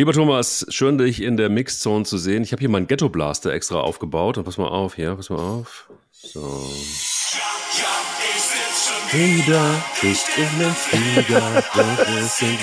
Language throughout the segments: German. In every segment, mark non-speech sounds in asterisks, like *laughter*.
Lieber Thomas, schön dich in der Mixzone zu sehen. Ich habe hier meinen Ghetto Blaster extra aufgebaut und pass mal auf hier, pass mal auf. So. Wieder ich in den Flieger, wo sind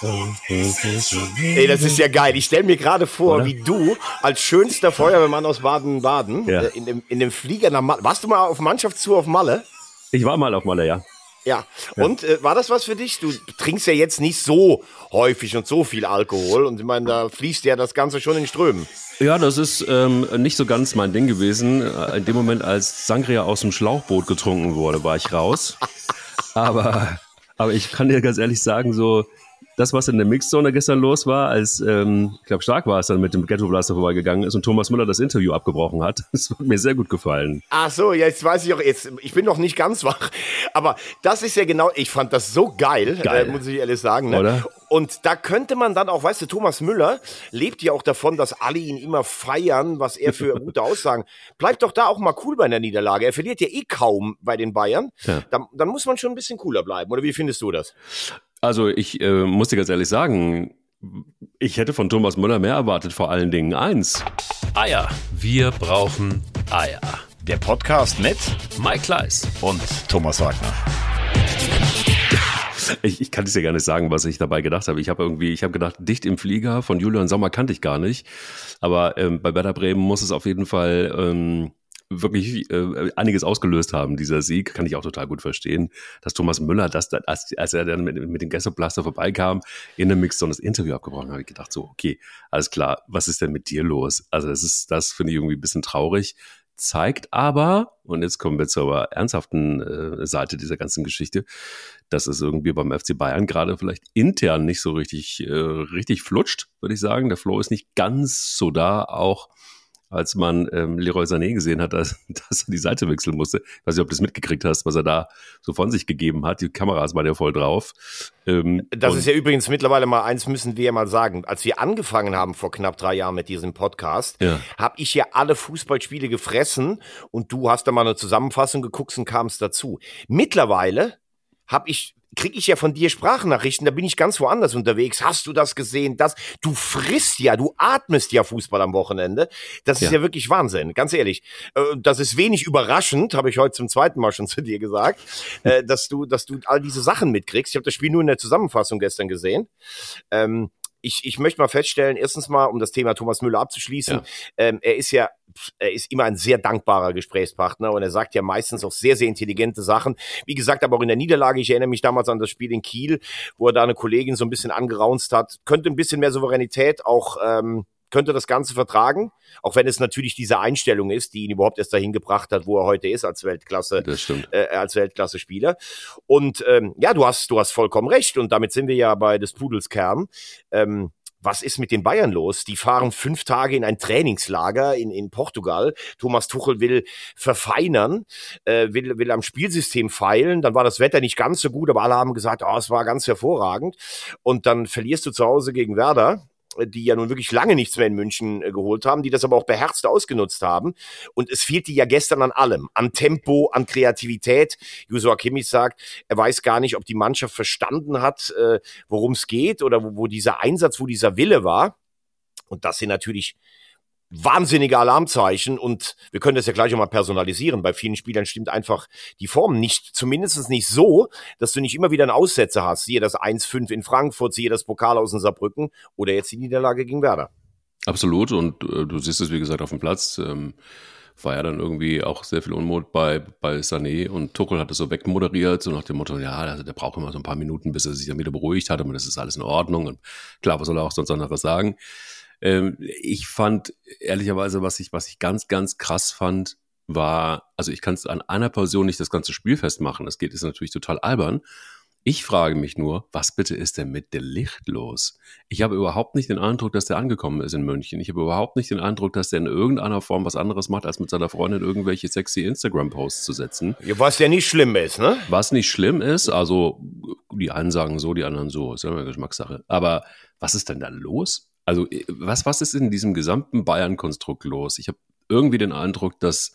wir? Ey, das ist ja geil. Ich stelle mir gerade vor, Oder? wie du als schönster Feuerwehrmann aus Baden-Baden ja. äh, in, dem, in dem Flieger nach Malle. Warst du mal auf Mannschaftstour auf Malle? Ich war mal auf Malle, ja. Ja, und äh, war das was für dich? Du trinkst ja jetzt nicht so häufig und so viel Alkohol und ich meine, da fließt ja das Ganze schon in Strömen. Ja, das ist ähm, nicht so ganz mein Ding gewesen. Äh, in dem Moment, als Sangria aus dem Schlauchboot getrunken wurde, war ich raus. *laughs* aber, aber ich kann dir ganz ehrlich sagen, so das, was in der Mixzone gestern los war, als, ähm, ich glaube, Stark war es dann mit dem Ghetto Blaster vorbeigegangen ist und Thomas Müller das Interview abgebrochen hat. *laughs* Das hat mir sehr gut gefallen. Ach so, jetzt weiß ich auch, jetzt, ich bin noch nicht ganz wach, aber das ist ja genau, ich fand das so geil, geil. Äh, muss ich ehrlich sagen. Ne? Oder? Und da könnte man dann auch, weißt du, Thomas Müller lebt ja auch davon, dass alle ihn immer feiern, was er für *laughs* gute Aussagen. Bleibt doch da auch mal cool bei einer Niederlage. Er verliert ja eh kaum bei den Bayern. Ja. Dann, dann muss man schon ein bisschen cooler bleiben. Oder wie findest du das? Also ich äh, muss dir ganz ehrlich sagen, ich hätte von Thomas Müller mehr erwartet, vor allen Dingen eins. Eier. Wir brauchen Eier. Der Podcast mit Mike Kleiss und Thomas Wagner. Ich, ich kann es ja gar nicht sagen, was ich dabei gedacht habe. Ich habe irgendwie, ich habe gedacht, dicht im Flieger von Julian Sommer kannte ich gar nicht. Aber ähm, bei Werder Bremen muss es auf jeden Fall ähm, wirklich äh, einiges ausgelöst haben, dieser Sieg, kann ich auch total gut verstehen, dass Thomas Müller, das, als, als er dann mit, mit dem Gästeblaster vorbeikam, in der Mix so das Interview abgebrochen habe ich gedacht, so, okay, alles klar, was ist denn mit dir los? Also das ist, das finde ich irgendwie ein bisschen traurig, zeigt aber, und jetzt kommen wir zur ernsthaften äh, Seite dieser ganzen Geschichte, dass es irgendwie beim FC Bayern gerade vielleicht intern nicht so richtig, äh, richtig flutscht, würde ich sagen. Der Flow ist nicht ganz so da, auch als man ähm, Leroy Sané gesehen hat, dass, *laughs* dass, er die Seite wechseln musste. Ich weiß nicht, ob du das mitgekriegt hast, was er da so von sich gegeben hat. Die Kameras waren ja voll drauf. Ähm, das ist ja übrigens mittlerweile mal eins, müssen wir ja mal sagen. Als wir angefangen haben vor knapp drei Jahren mit diesem Podcast, ja. habe ich ja alle Fußballspiele gefressen und du hast da mal eine Zusammenfassung geguckt und kamst dazu. Mittlerweile habe ich kriege ich ja von dir Sprachnachrichten, da bin ich ganz woanders unterwegs. Hast du das gesehen? Das, du frisst ja, du atmest ja Fußball am Wochenende. Das ist ja, ja wirklich Wahnsinn, ganz ehrlich. Äh, das ist wenig überraschend, habe ich heute zum zweiten Mal schon *laughs* zu dir gesagt, äh, dass du, dass du all diese Sachen mitkriegst. Ich habe das Spiel nur in der Zusammenfassung gestern gesehen. Ähm, ich, ich möchte mal feststellen, erstens mal, um das Thema Thomas Müller abzuschließen, ja. ähm, er ist ja, er ist immer ein sehr dankbarer Gesprächspartner und er sagt ja meistens auch sehr, sehr intelligente Sachen. Wie gesagt, aber auch in der Niederlage, ich erinnere mich damals an das Spiel in Kiel, wo er da eine Kollegin so ein bisschen angeraunzt hat, könnte ein bisschen mehr Souveränität auch ähm, könnte das Ganze vertragen, auch wenn es natürlich diese Einstellung ist, die ihn überhaupt erst dahin gebracht hat, wo er heute ist als Weltklasse, äh, als Weltklasse-Spieler. Und ähm, ja, du hast, du hast vollkommen recht. Und damit sind wir ja bei des Pudels Kern. Ähm, was ist mit den Bayern los? Die fahren fünf Tage in ein Trainingslager in, in Portugal. Thomas Tuchel will verfeinern, äh, will, will am Spielsystem feilen. Dann war das Wetter nicht ganz so gut, aber alle haben gesagt, oh, es war ganz hervorragend. Und dann verlierst du zu Hause gegen Werder die ja nun wirklich lange nichts mehr in München äh, geholt haben, die das aber auch beherzt ausgenutzt haben. Und es fehlte ja gestern an allem, an Tempo, an Kreativität. Joshua Kimmich sagt, er weiß gar nicht, ob die Mannschaft verstanden hat, äh, worum es geht oder wo, wo dieser Einsatz, wo dieser Wille war. Und das sind natürlich wahnsinnige Alarmzeichen und wir können das ja gleich nochmal personalisieren. Bei vielen Spielern stimmt einfach die Form nicht, zumindest nicht so, dass du nicht immer wieder einen Aussetzer hast. Siehe das 1-5 in Frankfurt, siehe das Pokal aus in Saarbrücken oder jetzt die Niederlage gegen Werder. Absolut und äh, du siehst es, wie gesagt, auf dem Platz. Ähm, war ja dann irgendwie auch sehr viel Unmut bei, bei Sané und Tuchel hat es so wegmoderiert, so nach dem Motto, ja, also der braucht immer so ein paar Minuten, bis er sich dann wieder beruhigt hat, aber das ist alles in Ordnung und klar, was soll er auch sonst anderes sagen? Ähm, ich fand ehrlicherweise, was ich, was ich ganz, ganz krass fand, war, also ich kann es an einer Person nicht das ganze Spiel festmachen. Das geht, ist natürlich total albern. Ich frage mich nur, was bitte ist denn mit der Licht los? Ich habe überhaupt nicht den Eindruck, dass der angekommen ist in München. Ich habe überhaupt nicht den Eindruck, dass der in irgendeiner Form was anderes macht, als mit seiner Freundin irgendwelche sexy Instagram-Posts zu setzen. Was ja nicht schlimm ist, ne? Was nicht schlimm ist, also die einen sagen so, die anderen so, ist ja eine Geschmackssache. Aber was ist denn da los? Also, äh, was, was ist in diesem gesamten Bayern-Konstrukt los? Ich habe irgendwie den Eindruck, dass,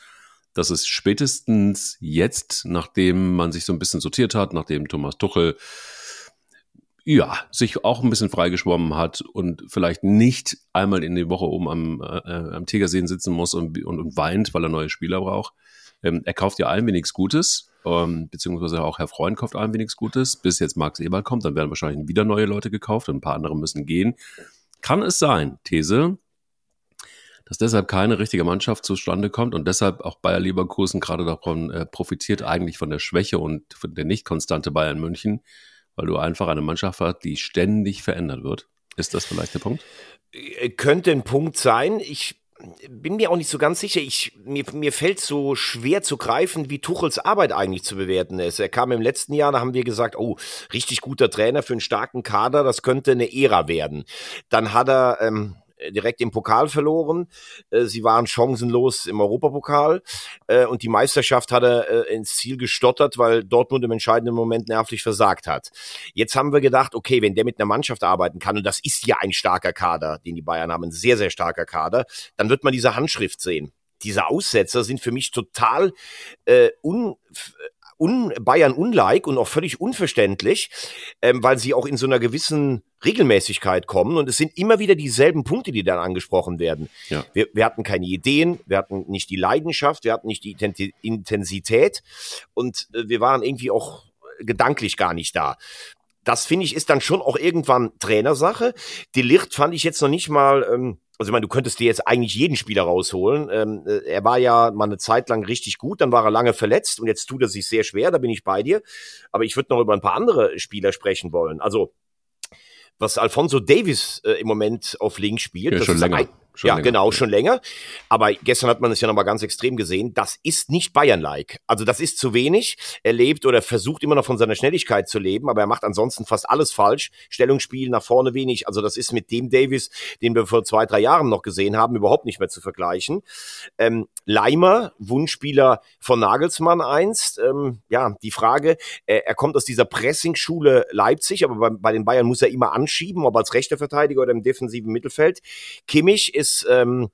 dass es spätestens jetzt, nachdem man sich so ein bisschen sortiert hat, nachdem Thomas Tuchel ja, sich auch ein bisschen freigeschwommen hat und vielleicht nicht einmal in die Woche oben am, äh, am Tegersee sitzen muss und, und, und, weint, weil er neue Spieler braucht. Ähm, er kauft ja allen wenig Gutes, ähm, beziehungsweise auch Herr Freund kauft allen wenig Gutes. Bis jetzt Max Eberl kommt, dann werden wahrscheinlich wieder neue Leute gekauft und ein paar andere müssen gehen. Kann es sein, These, dass deshalb keine richtige Mannschaft zustande kommt und deshalb auch Bayer Leverkusen gerade davon äh, profitiert, eigentlich von der Schwäche und von der nicht konstante Bayern München, weil du einfach eine Mannschaft hast, die ständig verändert wird. Ist das vielleicht der Punkt? Äh, könnte ein Punkt sein. Ich bin mir auch nicht so ganz sicher. Ich, mir, mir fällt so schwer zu greifen, wie Tuchels Arbeit eigentlich zu bewerten ist. Er kam im letzten Jahr, da haben wir gesagt, oh, richtig guter Trainer für einen starken Kader, das könnte eine Ära werden. Dann hat er ähm, äh, direkt im Pokal verloren. Äh, sie waren chancenlos im Europapokal äh, und die Meisterschaft hat er ins Ziel gestottert, weil Dortmund im entscheidenden Moment nervlich versagt hat. Jetzt haben wir gedacht, okay, wenn der mit einer Mannschaft arbeiten kann, und das ist ja ein starker Kader, den die Bayern haben, ein sehr, sehr starker Kader, dann wird man diese Handschrift sehen diese Aussetzer sind für mich total äh, un, un Bayern unlike und auch völlig unverständlich, ähm, weil sie auch in so einer gewissen Regelmäßigkeit kommen und es sind immer wieder dieselben Punkte, die dann angesprochen werden. Ja. Wir, wir hatten keine Ideen, wir hatten nicht die Leidenschaft, wir hatten nicht die Intensität und äh, wir waren irgendwie auch gedanklich gar nicht da. Das finde ich ist dann schon auch irgendwann Trainersache. Die Licht fand ich jetzt noch nicht mal ähm, also ich meine, du könntest dir jetzt eigentlich jeden Spieler rausholen. Ähm, äh, er war ja mal eine Zeit lang richtig gut, dann war er lange verletzt und jetzt tut er sich sehr schwer, da bin ich bei dir. Aber ich würde noch über ein paar andere Spieler sprechen wollen. Also was Alfonso Davis äh, im Moment auf Link spielt, ja, das schon ist länger. Ein, Schon ja, länger. genau, schon länger. Aber gestern hat man es ja nochmal ganz extrem gesehen. Das ist nicht Bayern-like. Also das ist zu wenig. Er lebt oder versucht immer noch von seiner Schnelligkeit zu leben, aber er macht ansonsten fast alles falsch. Stellungsspiel nach vorne wenig. Also das ist mit dem Davis, den wir vor zwei, drei Jahren noch gesehen haben, überhaupt nicht mehr zu vergleichen. Ähm, Leimer, Wunschspieler von Nagelsmann einst. Ähm, ja, die Frage, äh, er kommt aus dieser Pressing-Schule Leipzig, aber bei, bei den Bayern muss er immer anschieben, ob als rechter Verteidiger oder im defensiven Mittelfeld. Kimmich ist ist, ähm,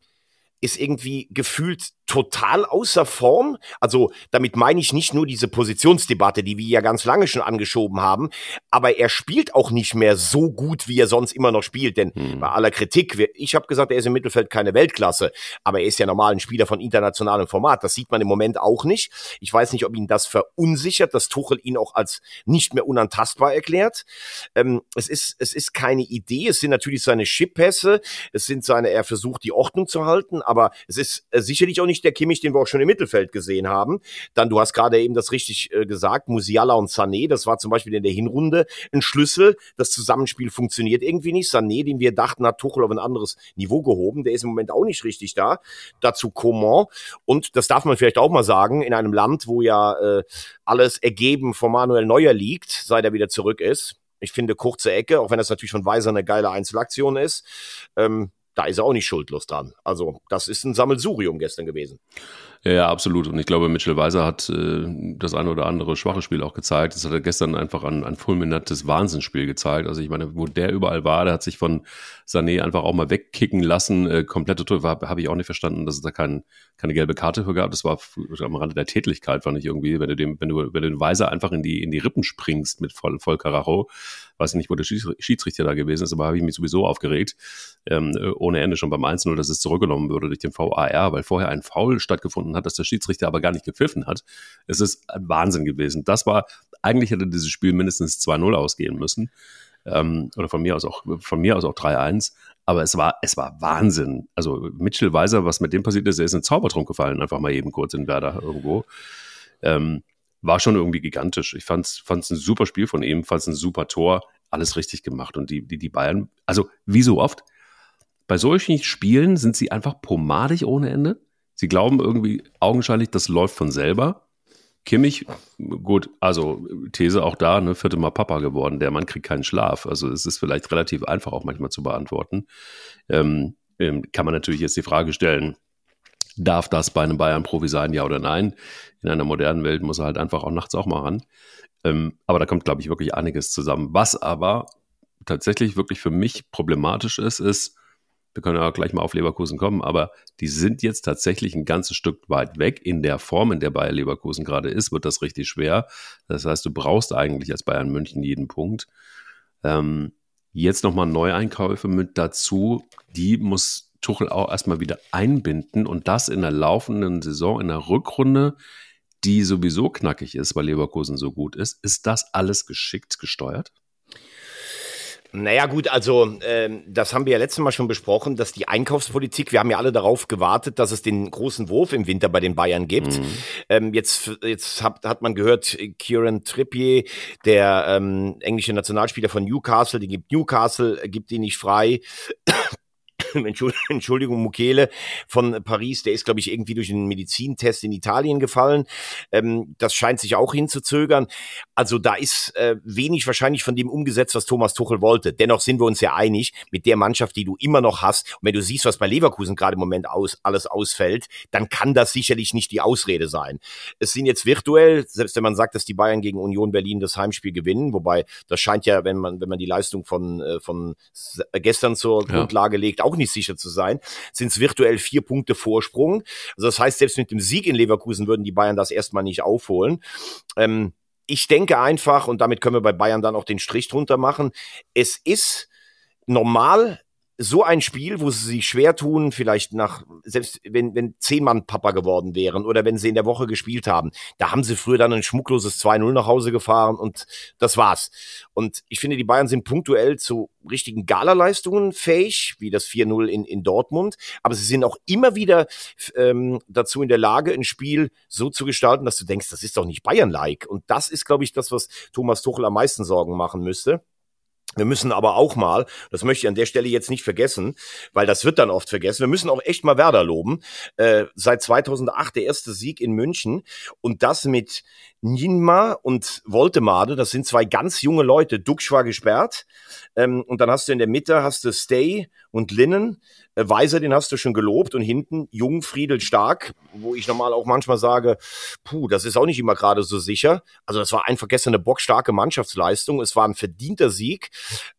ist irgendwie gefühlt total außer Form. Also damit meine ich nicht nur diese Positionsdebatte, die wir ja ganz lange schon angeschoben haben, aber er spielt auch nicht mehr so gut, wie er sonst immer noch spielt. Denn hm. bei aller Kritik, ich habe gesagt, er ist im Mittelfeld keine Weltklasse, aber er ist ja normal ein Spieler von internationalem Format. Das sieht man im Moment auch nicht. Ich weiß nicht, ob ihn das verunsichert, dass Tuchel ihn auch als nicht mehr unantastbar erklärt. Ähm, es ist es ist keine Idee. Es sind natürlich seine Chippässe, es sind seine. Er versucht die Ordnung zu halten, aber es ist äh, sicherlich auch nicht nicht der Kimmich, den wir auch schon im Mittelfeld gesehen haben. Dann, du hast gerade eben das richtig äh, gesagt, Musiala und Sané, das war zum Beispiel in der Hinrunde ein Schlüssel. Das Zusammenspiel funktioniert irgendwie nicht. Sané, den wir dachten, hat Tuchel auf ein anderes Niveau gehoben, der ist im Moment auch nicht richtig da. Dazu Coman. Und das darf man vielleicht auch mal sagen, in einem Land, wo ja äh, alles ergeben von Manuel Neuer liegt, seit er wieder zurück ist. Ich finde kurze Ecke, auch wenn das natürlich von Weiser eine geile Einzelaktion ist. Ähm, da ist er auch nicht schuldlos dran. Also das ist ein Sammelsurium gestern gewesen. Ja, absolut. Und ich glaube, Mitchell Weiser hat äh, das eine oder andere schwache Spiel auch gezeigt. Das hat er gestern einfach ein, ein fulminantes Wahnsinnsspiel gezeigt. Also ich meine, wo der überall war, der hat sich von Sané einfach auch mal wegkicken lassen. Äh, komplette Tour habe ich auch nicht verstanden, dass es da kein, keine gelbe Karte für gab. Das war am Rande der Tätlichkeit, fand ich irgendwie, wenn du dem, wenn du, wenn du den Weiser einfach in die, in die Rippen springst mit voll, voll Karacho. Weiß nicht, wo der Schiedsrichter da gewesen ist, aber habe ich mich sowieso aufgeregt. Ähm, ohne Ende schon beim 1 dass es zurückgenommen würde durch den VAR, weil vorher ein Foul stattgefunden hat, dass der Schiedsrichter aber gar nicht gepfiffen hat. Es ist ein Wahnsinn gewesen. Das war, eigentlich hätte dieses Spiel mindestens 2-0 ausgehen müssen. Ähm, oder von mir aus auch, von mir aus auch 3-1. Aber es war, es war Wahnsinn. Also Mitchell Weiser, was mit dem passiert ist, er ist in Zaubertrunk gefallen, einfach mal eben kurz in Werder irgendwo. Ähm, war schon irgendwie gigantisch. Ich fand es ein super Spiel von ihm, fand es ein super Tor, alles richtig gemacht. Und die, die, die Bayern, also wie so oft, bei solchen Spielen sind sie einfach pomadig ohne Ende. Sie glauben irgendwie augenscheinlich, das läuft von selber. Kimmich, gut, also These auch da, ne, vierte Mal Papa geworden, der Mann kriegt keinen Schlaf. Also es ist vielleicht relativ einfach auch manchmal zu beantworten. Ähm, ähm, kann man natürlich jetzt die Frage stellen, darf das bei einem Bayern-Profi sein, ja oder nein? In einer modernen Welt muss er halt einfach auch nachts auch mal ran. Ähm, aber da kommt, glaube ich, wirklich einiges zusammen. Was aber tatsächlich wirklich für mich problematisch ist, ist, wir können ja gleich mal auf Leverkusen kommen, aber die sind jetzt tatsächlich ein ganzes Stück weit weg. In der Form, in der Bayer Leverkusen gerade ist, wird das richtig schwer. Das heißt, du brauchst eigentlich als Bayern München jeden Punkt. Ähm, jetzt nochmal Neueinkäufe mit dazu. Die muss Tuchel auch erstmal wieder einbinden und das in der laufenden Saison, in der Rückrunde, die sowieso knackig ist, weil Leverkusen so gut ist. Ist das alles geschickt gesteuert? Naja gut, also ähm, das haben wir ja letztes Mal schon besprochen, dass die Einkaufspolitik, wir haben ja alle darauf gewartet, dass es den großen Wurf im Winter bei den Bayern gibt. Mhm. Ähm, jetzt jetzt hat, hat man gehört, Kieran Trippier, der ähm, englische Nationalspieler von Newcastle, die gibt Newcastle, gibt ihn nicht frei. *laughs* Entschuldigung, Mukele von Paris, der ist, glaube ich, irgendwie durch einen Medizintest in Italien gefallen. Ähm, das scheint sich auch hinzuzögern. Also da ist äh, wenig wahrscheinlich von dem umgesetzt, was Thomas Tuchel wollte. Dennoch sind wir uns ja einig, mit der Mannschaft, die du immer noch hast, und wenn du siehst, was bei Leverkusen gerade im Moment aus, alles ausfällt, dann kann das sicherlich nicht die Ausrede sein. Es sind jetzt virtuell, selbst wenn man sagt, dass die Bayern gegen Union Berlin das Heimspiel gewinnen, wobei das scheint ja, wenn man, wenn man die Leistung von, äh, von gestern zur ja. Grundlage legt, auch nicht nicht sicher zu sein, sind es virtuell vier Punkte Vorsprung. Also das heißt, selbst mit dem Sieg in Leverkusen würden die Bayern das erstmal nicht aufholen. Ähm, ich denke einfach, und damit können wir bei Bayern dann auch den Strich drunter machen, es ist normal, so ein Spiel, wo sie sich schwer tun, vielleicht nach, selbst wenn, wenn zehn Mann Papa geworden wären oder wenn sie in der Woche gespielt haben, da haben sie früher dann ein schmuckloses 2-0 nach Hause gefahren und das war's. Und ich finde, die Bayern sind punktuell zu richtigen Galaleistungen fähig, wie das 4-0 in, in Dortmund, aber sie sind auch immer wieder ähm, dazu in der Lage, ein Spiel so zu gestalten, dass du denkst, das ist doch nicht Bayern-like. Und das ist, glaube ich, das, was Thomas Tuchel am meisten Sorgen machen müsste. Wir müssen aber auch mal, das möchte ich an der Stelle jetzt nicht vergessen, weil das wird dann oft vergessen, wir müssen auch echt mal Werder loben. Äh, seit 2008 der erste Sieg in München und das mit Ninma und Voltemade, das sind zwei ganz junge Leute. Duxch war gesperrt ähm, und dann hast du in der Mitte hast du Stay und Linnen. Äh, Weiser, den hast du schon gelobt und hinten Jung, Friedel, Stark, wo ich normal auch manchmal sage, puh, das ist auch nicht immer gerade so sicher. Also das war einfach gestern eine bockstarke Mannschaftsleistung. Es war ein verdienter Sieg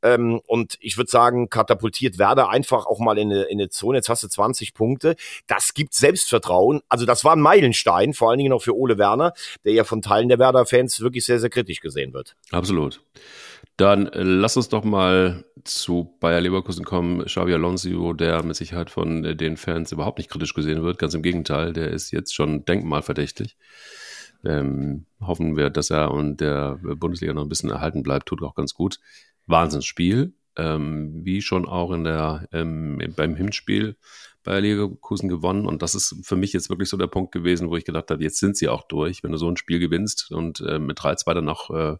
ähm, und ich würde sagen, katapultiert Werder einfach auch mal in eine, in eine Zone. Jetzt hast du 20 Punkte. Das gibt Selbstvertrauen. Also das war ein Meilenstein, vor allen Dingen auch für Ole Werner, der ja von Teilen der Werder-Fans wirklich sehr, sehr kritisch gesehen wird. Absolut. Dann äh, lass uns doch mal zu Bayer Leverkusen kommen. Xavi Alonso, der mit Sicherheit von äh, den Fans überhaupt nicht kritisch gesehen wird. Ganz im Gegenteil, der ist jetzt schon denkmalverdächtig. Ähm, hoffen wir, dass er und der Bundesliga noch ein bisschen erhalten bleibt, tut auch ganz gut. Wahnsinnsspiel, ähm, wie schon auch in der ähm, beim Hinspiel bei Leverkusen gewonnen. Und das ist für mich jetzt wirklich so der Punkt gewesen, wo ich gedacht habe, jetzt sind sie auch durch. Wenn du so ein Spiel gewinnst und äh, mit 3-2 dann noch äh,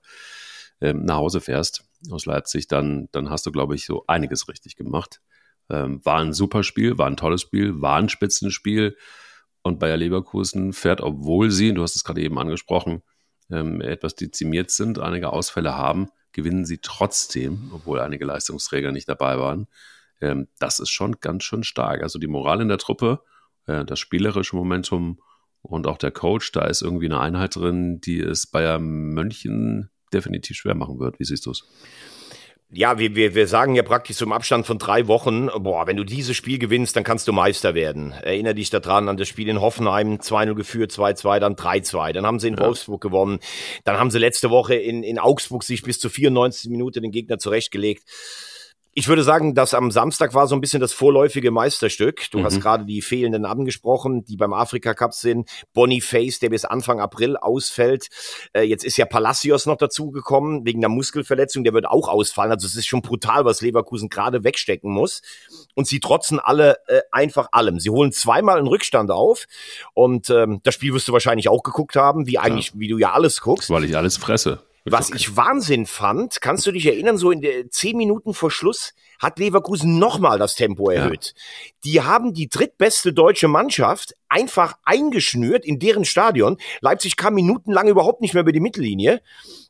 äh, nach Hause fährst aus Leipzig, dann, dann hast du, glaube ich, so einiges richtig gemacht. Ähm, war ein super Spiel, war ein tolles Spiel, war ein Spitzenspiel. Und Bayer Leverkusen fährt, obwohl sie, du hast es gerade eben angesprochen, ähm, etwas dezimiert sind, einige Ausfälle haben, gewinnen sie trotzdem, obwohl einige Leistungsträger nicht dabei waren. Ähm, das ist schon ganz schön stark. Also die Moral in der Truppe, äh, das spielerische Momentum und auch der Coach, da ist irgendwie eine Einheit drin, die es Bayern München definitiv schwer machen wird. Wie siehst du es? Ja, wir, wir, wir sagen ja praktisch zum Abstand von drei Wochen, boah, wenn du dieses Spiel gewinnst, dann kannst du Meister werden. Erinner dich daran an das Spiel in Hoffenheim, 2-0 geführt, 2-2, dann 3-2. Dann haben sie in ja. Wolfsburg gewonnen. Dann haben sie letzte Woche in, in Augsburg sich bis zur 94. Minute den Gegner zurechtgelegt. Ich würde sagen, dass am Samstag war so ein bisschen das vorläufige Meisterstück. Du mhm. hast gerade die fehlenden angesprochen, die beim Afrika Cup sind. Boniface, der bis Anfang April ausfällt. Äh, jetzt ist ja Palacios noch dazugekommen wegen der Muskelverletzung. Der wird auch ausfallen. Also es ist schon brutal, was Leverkusen gerade wegstecken muss. Und sie trotzen alle äh, einfach allem. Sie holen zweimal einen Rückstand auf. Und ähm, das Spiel wirst du wahrscheinlich auch geguckt haben, wie eigentlich, ja. wie du ja alles guckst. Weil ich alles fresse. Was ich Wahnsinn fand, kannst du dich erinnern, so in der zehn Minuten vor Schluss hat Leverkusen nochmal das Tempo erhöht. Ja. Die haben die drittbeste deutsche Mannschaft einfach eingeschnürt in deren Stadion. Leipzig kam minutenlang überhaupt nicht mehr über die Mittellinie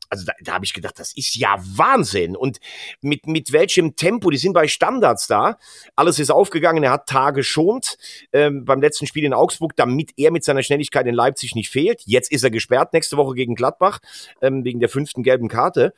also da, da habe ich gedacht, das ist ja Wahnsinn. Und mit, mit welchem Tempo, die sind bei Standards da. Alles ist aufgegangen, er hat Tage schont ähm, beim letzten Spiel in Augsburg, damit er mit seiner Schnelligkeit in Leipzig nicht fehlt. Jetzt ist er gesperrt, nächste Woche gegen Gladbach, ähm, wegen der fünften gelben Karte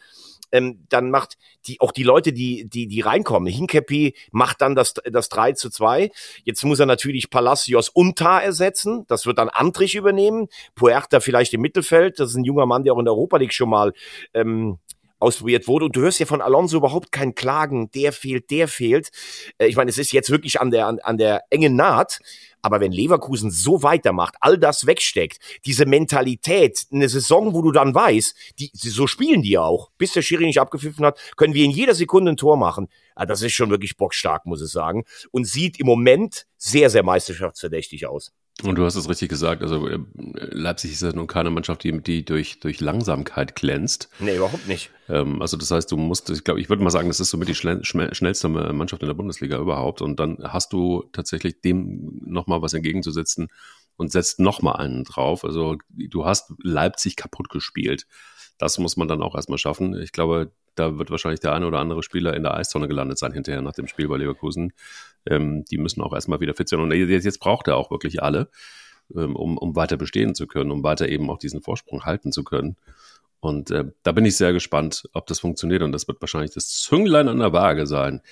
ähm, dann macht die auch die Leute, die die die reinkommen. Hinkepi macht dann das das 3 zu 2. Jetzt muss er natürlich Palacios und Tar ersetzen. Das wird dann Antrich übernehmen. Puerta vielleicht im Mittelfeld. Das ist ein junger Mann, der auch in der Europa League schon mal ähm, ausprobiert wurde. Und du hörst ja von Alonso überhaupt kein Klagen, der fehlt, der fehlt. Äh, ich meine, es ist jetzt wirklich an der, an, an der engen Naht. Aber wenn Leverkusen so weitermacht, all das wegsteckt, diese Mentalität, eine Saison, wo du dann weißt, die, so spielen die ja auch. Bis der Schiri nicht abgepfiffen hat, können wir in jeder Sekunde ein Tor machen. Ja, das ist schon wirklich bockstark, muss ich sagen. Und sieht im Moment sehr, sehr meisterschaftsverdächtig aus. Und du hast es richtig gesagt, also äh, Leipzig ist ja nun keine Mannschaft, die, die durch, durch Langsamkeit glänzt. Nee, überhaupt nicht. Ähm, also das heißt, du musst, ich glaube, ich würde mal sagen, das ist somit die schnell, schnellste Mannschaft in der Bundesliga überhaupt. Und dann hast du tatsächlich dem nochmal was entgegenzusetzen und setzt nochmal einen drauf. Also du hast Leipzig kaputt gespielt. Das muss man dann auch erstmal schaffen. Ich glaube, da wird wahrscheinlich der eine oder andere Spieler in der Eiszone gelandet sein hinterher nach dem Spiel bei Leverkusen. Ähm, die müssen auch erstmal wieder fit sein. Und jetzt, jetzt braucht er auch wirklich alle, ähm, um, um weiter bestehen zu können, um weiter eben auch diesen Vorsprung halten zu können. Und äh, da bin ich sehr gespannt, ob das funktioniert. Und das wird wahrscheinlich das Zünglein an der Waage sein,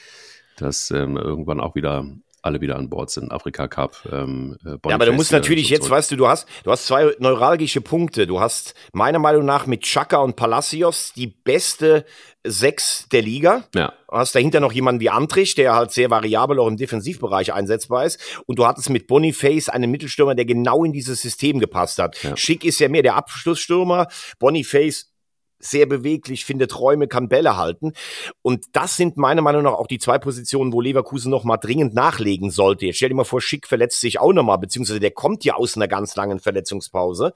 dass ähm, irgendwann auch wieder alle wieder an Bord sind. Afrika Cup. Ähm, äh, ja, aber du musst natürlich so jetzt, weißt du, du hast, du hast zwei neuralgische Punkte. Du hast meiner Meinung nach mit Chaka und Palacios die beste Sechs der Liga. Ja. Du hast dahinter noch jemanden wie Antrich, der halt sehr variabel auch im Defensivbereich einsetzbar ist. Und du hattest mit Boniface einen Mittelstürmer, der genau in dieses System gepasst hat. Ja. Schick ist ja mehr der Abschlussstürmer. Boniface sehr beweglich, findet Räume, kann Bälle halten. Und das sind meiner Meinung nach auch die zwei Positionen, wo Leverkusen noch mal dringend nachlegen sollte. Jetzt stell dir mal vor, Schick verletzt sich auch noch mal, beziehungsweise der kommt ja aus einer ganz langen Verletzungspause.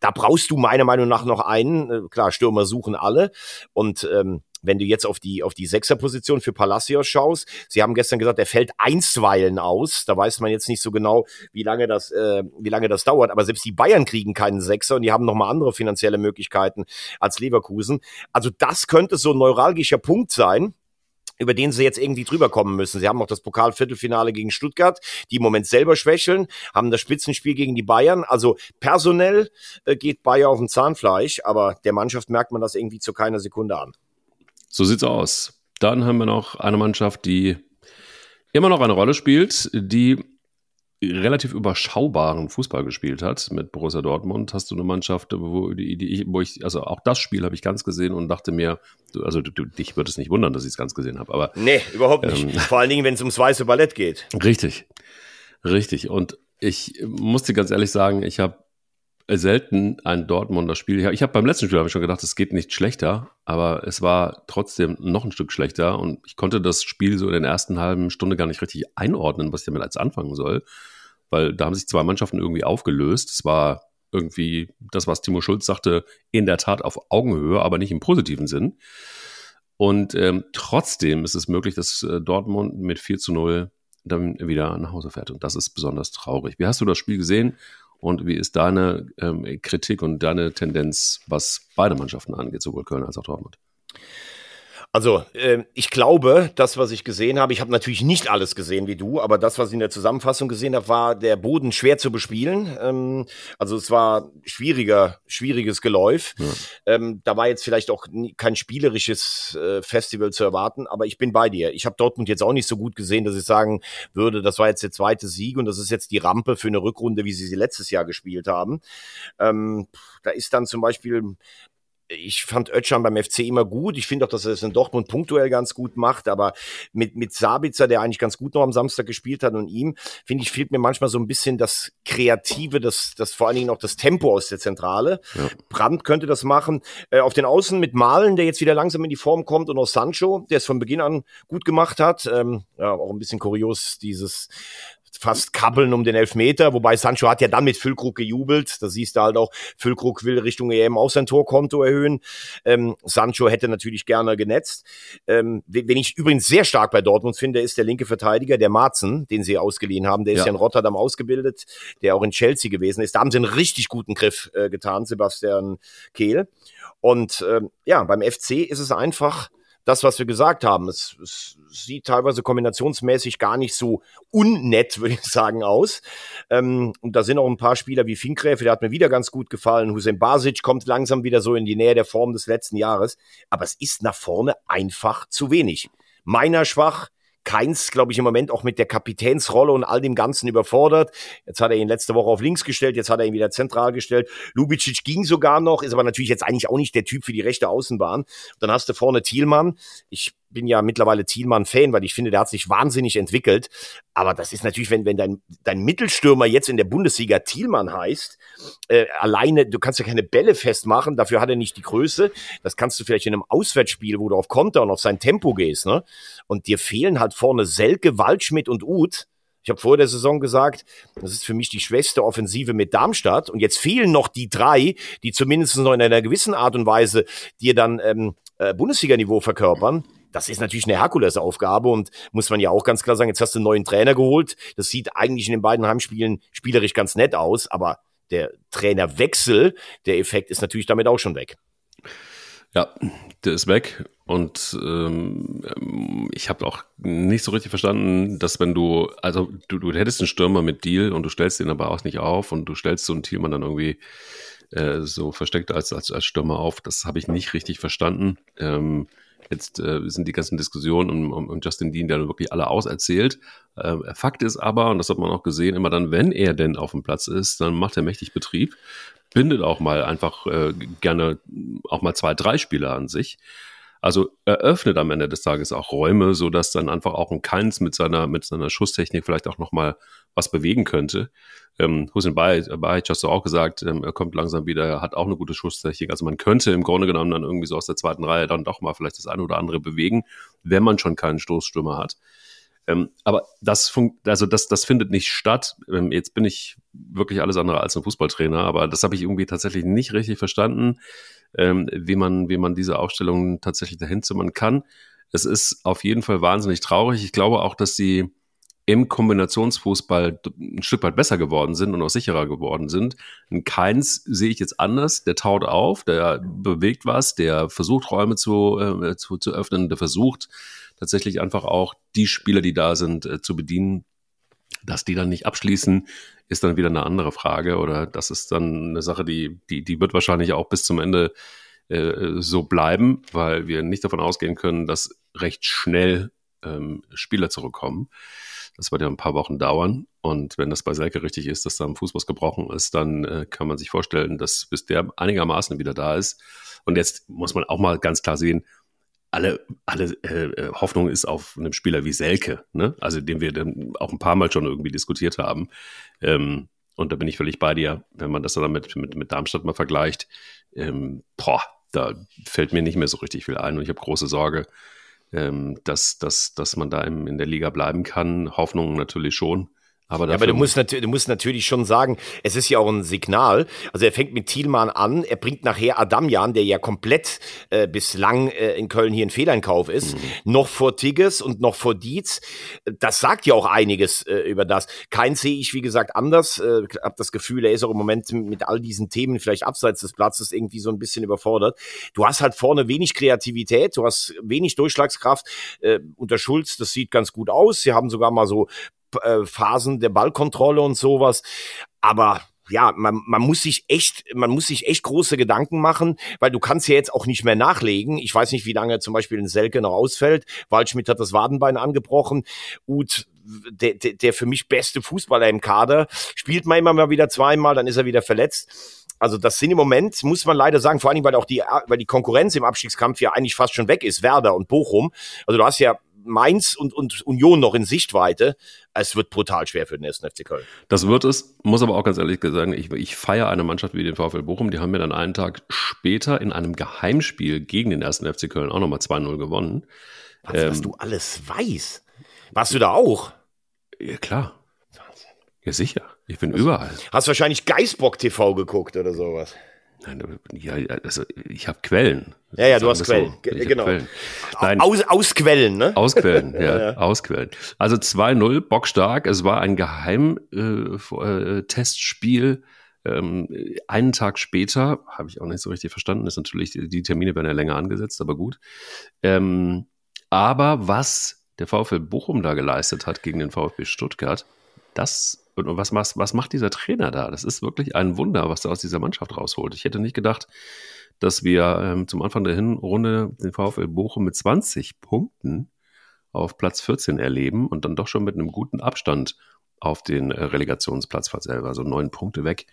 Da brauchst du meiner Meinung nach noch einen. Äh, klar, Stürmer suchen alle. Und ähm, wenn du jetzt auf die, auf die Sechserposition für Palacios schaust, sie haben gestern gesagt, er fällt einstweilen aus. Da weiß man jetzt nicht so genau, wie lange das, äh, wie lange das dauert. Aber selbst die Bayern kriegen keinen Sechser und die haben nochmal andere finanzielle Möglichkeiten als Leverkusen. Also das könnte so ein neuralgischer Punkt sein über den sie jetzt irgendwie drüber kommen müssen. Sie haben auch das Pokalviertelfinale gegen Stuttgart, die im Moment selber schwächeln, haben das Spitzenspiel gegen die Bayern. Also personell äh, geht Bayern auf dem Zahnfleisch, aber der Mannschaft merkt man das irgendwie zu keiner Sekunde an. So sieht's aus. Dann haben wir noch eine Mannschaft, die immer noch eine Rolle spielt, die relativ überschaubaren Fußball gespielt hat mit Borussia Dortmund. Hast du eine Mannschaft, wo, die, die ich, wo ich, also auch das Spiel habe ich ganz gesehen und dachte mir, du, also du, dich würde es nicht wundern, dass ich es ganz gesehen habe. Aber nee, überhaupt nicht. Ähm, Vor allen Dingen, wenn es ums weiße Ballett geht. Richtig, richtig. Und ich muss dir ganz ehrlich sagen, ich habe selten ein Dortmunder Spiel. Ich habe beim letzten Spiel ich schon gedacht, es geht nicht schlechter, aber es war trotzdem noch ein Stück schlechter und ich konnte das Spiel so in der ersten halben Stunde gar nicht richtig einordnen, was ich damit als anfangen soll, weil da haben sich zwei Mannschaften irgendwie aufgelöst. Es war irgendwie das, was Timo Schulz sagte, in der Tat auf Augenhöhe, aber nicht im positiven Sinn. Und ähm, trotzdem ist es möglich, dass äh, Dortmund mit 4 zu 0 dann wieder nach Hause fährt. Und das ist besonders traurig. Wie hast du das Spiel gesehen? Und wie ist deine ähm, Kritik und deine Tendenz, was beide Mannschaften angeht, sowohl Köln als auch Dortmund? Also, äh, ich glaube, das, was ich gesehen habe, ich habe natürlich nicht alles gesehen wie du, aber das, was ich in der Zusammenfassung gesehen habe, war der Boden schwer zu bespielen. Ähm, also es war schwieriger, schwieriges Geläuf. Ja. Ähm, da war jetzt vielleicht auch kein spielerisches äh, Festival zu erwarten, aber ich bin bei dir. Ich habe Dortmund jetzt auch nicht so gut gesehen, dass ich sagen würde, das war jetzt der zweite Sieg und das ist jetzt die Rampe für eine Rückrunde, wie sie sie letztes Jahr gespielt haben. Ähm, da ist dann zum Beispiel ich fand Ötschan beim FC immer gut. Ich finde auch, dass er es in Dortmund punktuell ganz gut macht. Aber mit, mit Sabitzer, der eigentlich ganz gut noch am Samstag gespielt hat und ihm, finde ich, fehlt mir manchmal so ein bisschen das Kreative, das, das vor allen Dingen auch das Tempo aus der Zentrale. Ja. Brandt könnte das machen. Äh, auf den Außen mit Malen, der jetzt wieder langsam in die Form kommt und auch Sancho, der es von Beginn an gut gemacht hat. Ähm, ja, auch ein bisschen kurios, dieses fast kabbeln um den Elfmeter, wobei Sancho hat ja dann mit Füllkrug gejubelt. Da siehst du halt auch, Füllkrug will Richtung EM auch sein Torkonto erhöhen. Ähm, Sancho hätte natürlich gerne genetzt. Ähm, wenn ich übrigens sehr stark bei Dortmund finde, ist der linke Verteidiger, der Marzen, den sie ausgeliehen haben. Der ist ja, ja in Rotterdam ausgebildet, der auch in Chelsea gewesen ist. Da haben sie einen richtig guten Griff äh, getan, Sebastian Kehl. Und ähm, ja, beim FC ist es einfach das, was wir gesagt haben. Es, es sieht teilweise kombinationsmäßig gar nicht so unnett, würde ich sagen, aus. Ähm, und da sind auch ein paar Spieler wie Finkgräfe, der hat mir wieder ganz gut gefallen. Hussein Basic kommt langsam wieder so in die Nähe der Form des letzten Jahres. Aber es ist nach vorne einfach zu wenig. Meiner schwach, Keins, glaube ich, im Moment auch mit der Kapitänsrolle und all dem Ganzen überfordert. Jetzt hat er ihn letzte Woche auf links gestellt, jetzt hat er ihn wieder zentral gestellt. Lubicic ging sogar noch, ist aber natürlich jetzt eigentlich auch nicht der Typ für die rechte Außenbahn. Dann hast du vorne Thielmann. Ich bin ja mittlerweile Thielmann-Fan, weil ich finde, der hat sich wahnsinnig entwickelt. Aber das ist natürlich, wenn, wenn dein, dein Mittelstürmer jetzt in der Bundesliga Thielmann heißt, äh, alleine, du kannst ja keine Bälle festmachen, dafür hat er nicht die Größe. Das kannst du vielleicht in einem Auswärtsspiel, wo du auf Konter und auf sein Tempo gehst, ne? Und dir fehlen halt vorne Selke, Waldschmidt und Uth. Ich habe vor der Saison gesagt, das ist für mich die schwächste Offensive mit Darmstadt. Und jetzt fehlen noch die drei, die zumindest noch in einer gewissen Art und Weise dir dann ähm, äh, Bundesliga-Niveau verkörpern das ist natürlich eine Herkulesaufgabe und muss man ja auch ganz klar sagen, jetzt hast du einen neuen Trainer geholt. Das sieht eigentlich in den beiden Heimspielen spielerisch ganz nett aus, aber der Trainerwechsel, der Effekt ist natürlich damit auch schon weg. Ja, der ist weg. Und ähm, ich habe auch nicht so richtig verstanden, dass wenn du, also du, du hättest einen Stürmer mit Deal und du stellst den aber auch nicht auf und du stellst so einen Thielmann dann irgendwie äh, so versteckt als, als, als Stürmer auf. Das habe ich nicht richtig verstanden. Ähm, Jetzt äh, sind die ganzen Diskussionen um, um, um Justin Dean, der wirklich alle auserzählt. Äh, Fakt ist aber, und das hat man auch gesehen, immer dann, wenn er denn auf dem Platz ist, dann macht er mächtig Betrieb, bindet auch mal einfach äh, gerne auch mal zwei, drei Spieler an sich. Also eröffnet am Ende des Tages auch Räume, so dass dann einfach auch ein Keins mit seiner, mit seiner Schusstechnik vielleicht auch nochmal was bewegen könnte. Ähm, Hussein Bajic hast du auch gesagt, ähm, er kommt langsam wieder, er hat auch eine gute Schusstechnik. Also man könnte im Grunde genommen dann irgendwie so aus der zweiten Reihe dann doch mal vielleicht das eine oder andere bewegen, wenn man schon keinen Stoßstürmer hat. Ähm, aber das, also das, das findet nicht statt. Ähm, jetzt bin ich wirklich alles andere als ein Fußballtrainer, aber das habe ich irgendwie tatsächlich nicht richtig verstanden, ähm, wie, man, wie man diese Aufstellung tatsächlich dahin zimmern kann. Es ist auf jeden Fall wahnsinnig traurig. Ich glaube auch, dass sie im Kombinationsfußball ein Stück weit besser geworden sind und auch sicherer geworden sind. In Keins sehe ich jetzt anders. Der taut auf, der bewegt was, der versucht Räume zu, äh, zu, zu öffnen, der versucht tatsächlich einfach auch die Spieler, die da sind, äh, zu bedienen. Dass die dann nicht abschließen, ist dann wieder eine andere Frage. Oder das ist dann eine Sache, die, die, die wird wahrscheinlich auch bis zum Ende äh, so bleiben, weil wir nicht davon ausgehen können, dass recht schnell ähm, Spieler zurückkommen. Das wird ja ein paar Wochen dauern. Und wenn das bei Selke richtig ist, dass da ein Fuß was gebrochen ist, dann äh, kann man sich vorstellen, dass bis der einigermaßen wieder da ist. Und jetzt muss man auch mal ganz klar sehen, alle, alle äh, äh, Hoffnung ist auf einem Spieler wie Selke, ne? also den wir dann auch ein paar Mal schon irgendwie diskutiert haben. Ähm, und da bin ich völlig bei dir, wenn man das dann mit, mit, mit Darmstadt mal vergleicht. Ähm, boah, da fällt mir nicht mehr so richtig viel ein und ich habe große Sorge, ähm, dass, dass, dass man da im, in der Liga bleiben kann. Hoffnung natürlich schon. Aber, ja, aber du, musst du musst natürlich schon sagen, es ist ja auch ein Signal. Also er fängt mit Thielmann an, er bringt nachher Adamjan, der ja komplett äh, bislang äh, in Köln hier ein Fehleinkauf ist, mhm. noch vor Tigges und noch vor Dietz. Das sagt ja auch einiges äh, über das. Kein sehe ich, wie gesagt, anders. Äh, hab das Gefühl, er ist auch im Moment mit all diesen Themen vielleicht abseits des Platzes irgendwie so ein bisschen überfordert. Du hast halt vorne wenig Kreativität, du hast wenig Durchschlagskraft. Äh, unter Schulz, das sieht ganz gut aus. Sie haben sogar mal so äh, Phasen der Ballkontrolle und sowas. Aber ja, man, man muss sich echt, man muss sich echt große Gedanken machen, weil du kannst ja jetzt auch nicht mehr nachlegen. Ich weiß nicht, wie lange zum Beispiel ein Selke noch ausfällt. Waldschmidt hat das Wadenbein angebrochen. Uth, der, der, der für mich beste Fußballer im Kader, spielt man immer mal wieder zweimal, dann ist er wieder verletzt. Also das sind im Moment, muss man leider sagen, vor allen Dingen, weil auch die, weil die Konkurrenz im Abstiegskampf ja eigentlich fast schon weg ist, Werder und Bochum. Also du hast ja Mainz und, und Union noch in Sichtweite. Es wird brutal schwer für den ersten FC Köln. Das wird es, muss aber auch ganz ehrlich sagen, ich, ich feiere eine Mannschaft wie den VfL Bochum. Die haben mir dann einen Tag später in einem Geheimspiel gegen den ersten FC Köln auch nochmal 2-0 gewonnen. Was, ähm, was du alles weißt. Warst du da auch? Ja, klar. Ja, sicher. Ich bin überall. Hast wahrscheinlich Geisbock TV geguckt oder sowas. Nein, ja, also ich habe Quellen. Ja, ja, du hast Quellen. So. Genau. Quellen. Nein, aus, aus Quellen, ne? Aus Quellen, *laughs* ja, ja. aus Quellen. Also 2-0, bockstark. Es war ein Geheim-Testspiel. Äh, äh ähm, einen Tag später, habe ich auch nicht so richtig verstanden, ist natürlich, die Termine werden ja länger angesetzt, aber gut. Ähm, aber was der VfL Bochum da geleistet hat gegen den VfB Stuttgart, das und was, was, was macht dieser Trainer da? Das ist wirklich ein Wunder, was er aus dieser Mannschaft rausholt. Ich hätte nicht gedacht, dass wir ähm, zum Anfang der Hinrunde den VfL Bochum mit 20 Punkten auf Platz 14 erleben und dann doch schon mit einem guten Abstand auf den äh, Relegationsplatz selber, also neun Punkte weg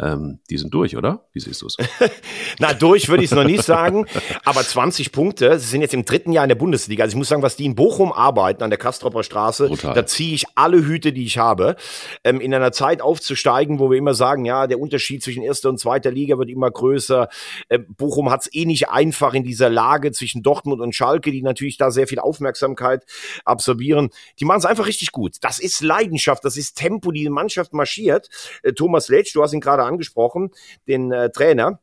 ähm, die sind durch, oder? Wie siehst du es? *laughs* Na, durch würde ich es noch nicht sagen, aber 20 Punkte, sie sind jetzt im dritten Jahr in der Bundesliga. Also ich muss sagen, was die in Bochum arbeiten, an der Kastropper Straße, Brutal. da ziehe ich alle Hüte, die ich habe. Ähm, in einer Zeit aufzusteigen, wo wir immer sagen, ja, der Unterschied zwischen erster und zweiter Liga wird immer größer. Äh, Bochum hat es eh nicht einfach in dieser Lage zwischen Dortmund und Schalke, die natürlich da sehr viel Aufmerksamkeit absorbieren. Die machen es einfach richtig gut. Das ist Leidenschaft, das ist Tempo, die Mannschaft marschiert. Äh, Thomas Letsch, du hast ihn gerade angesprochen, den äh, Trainer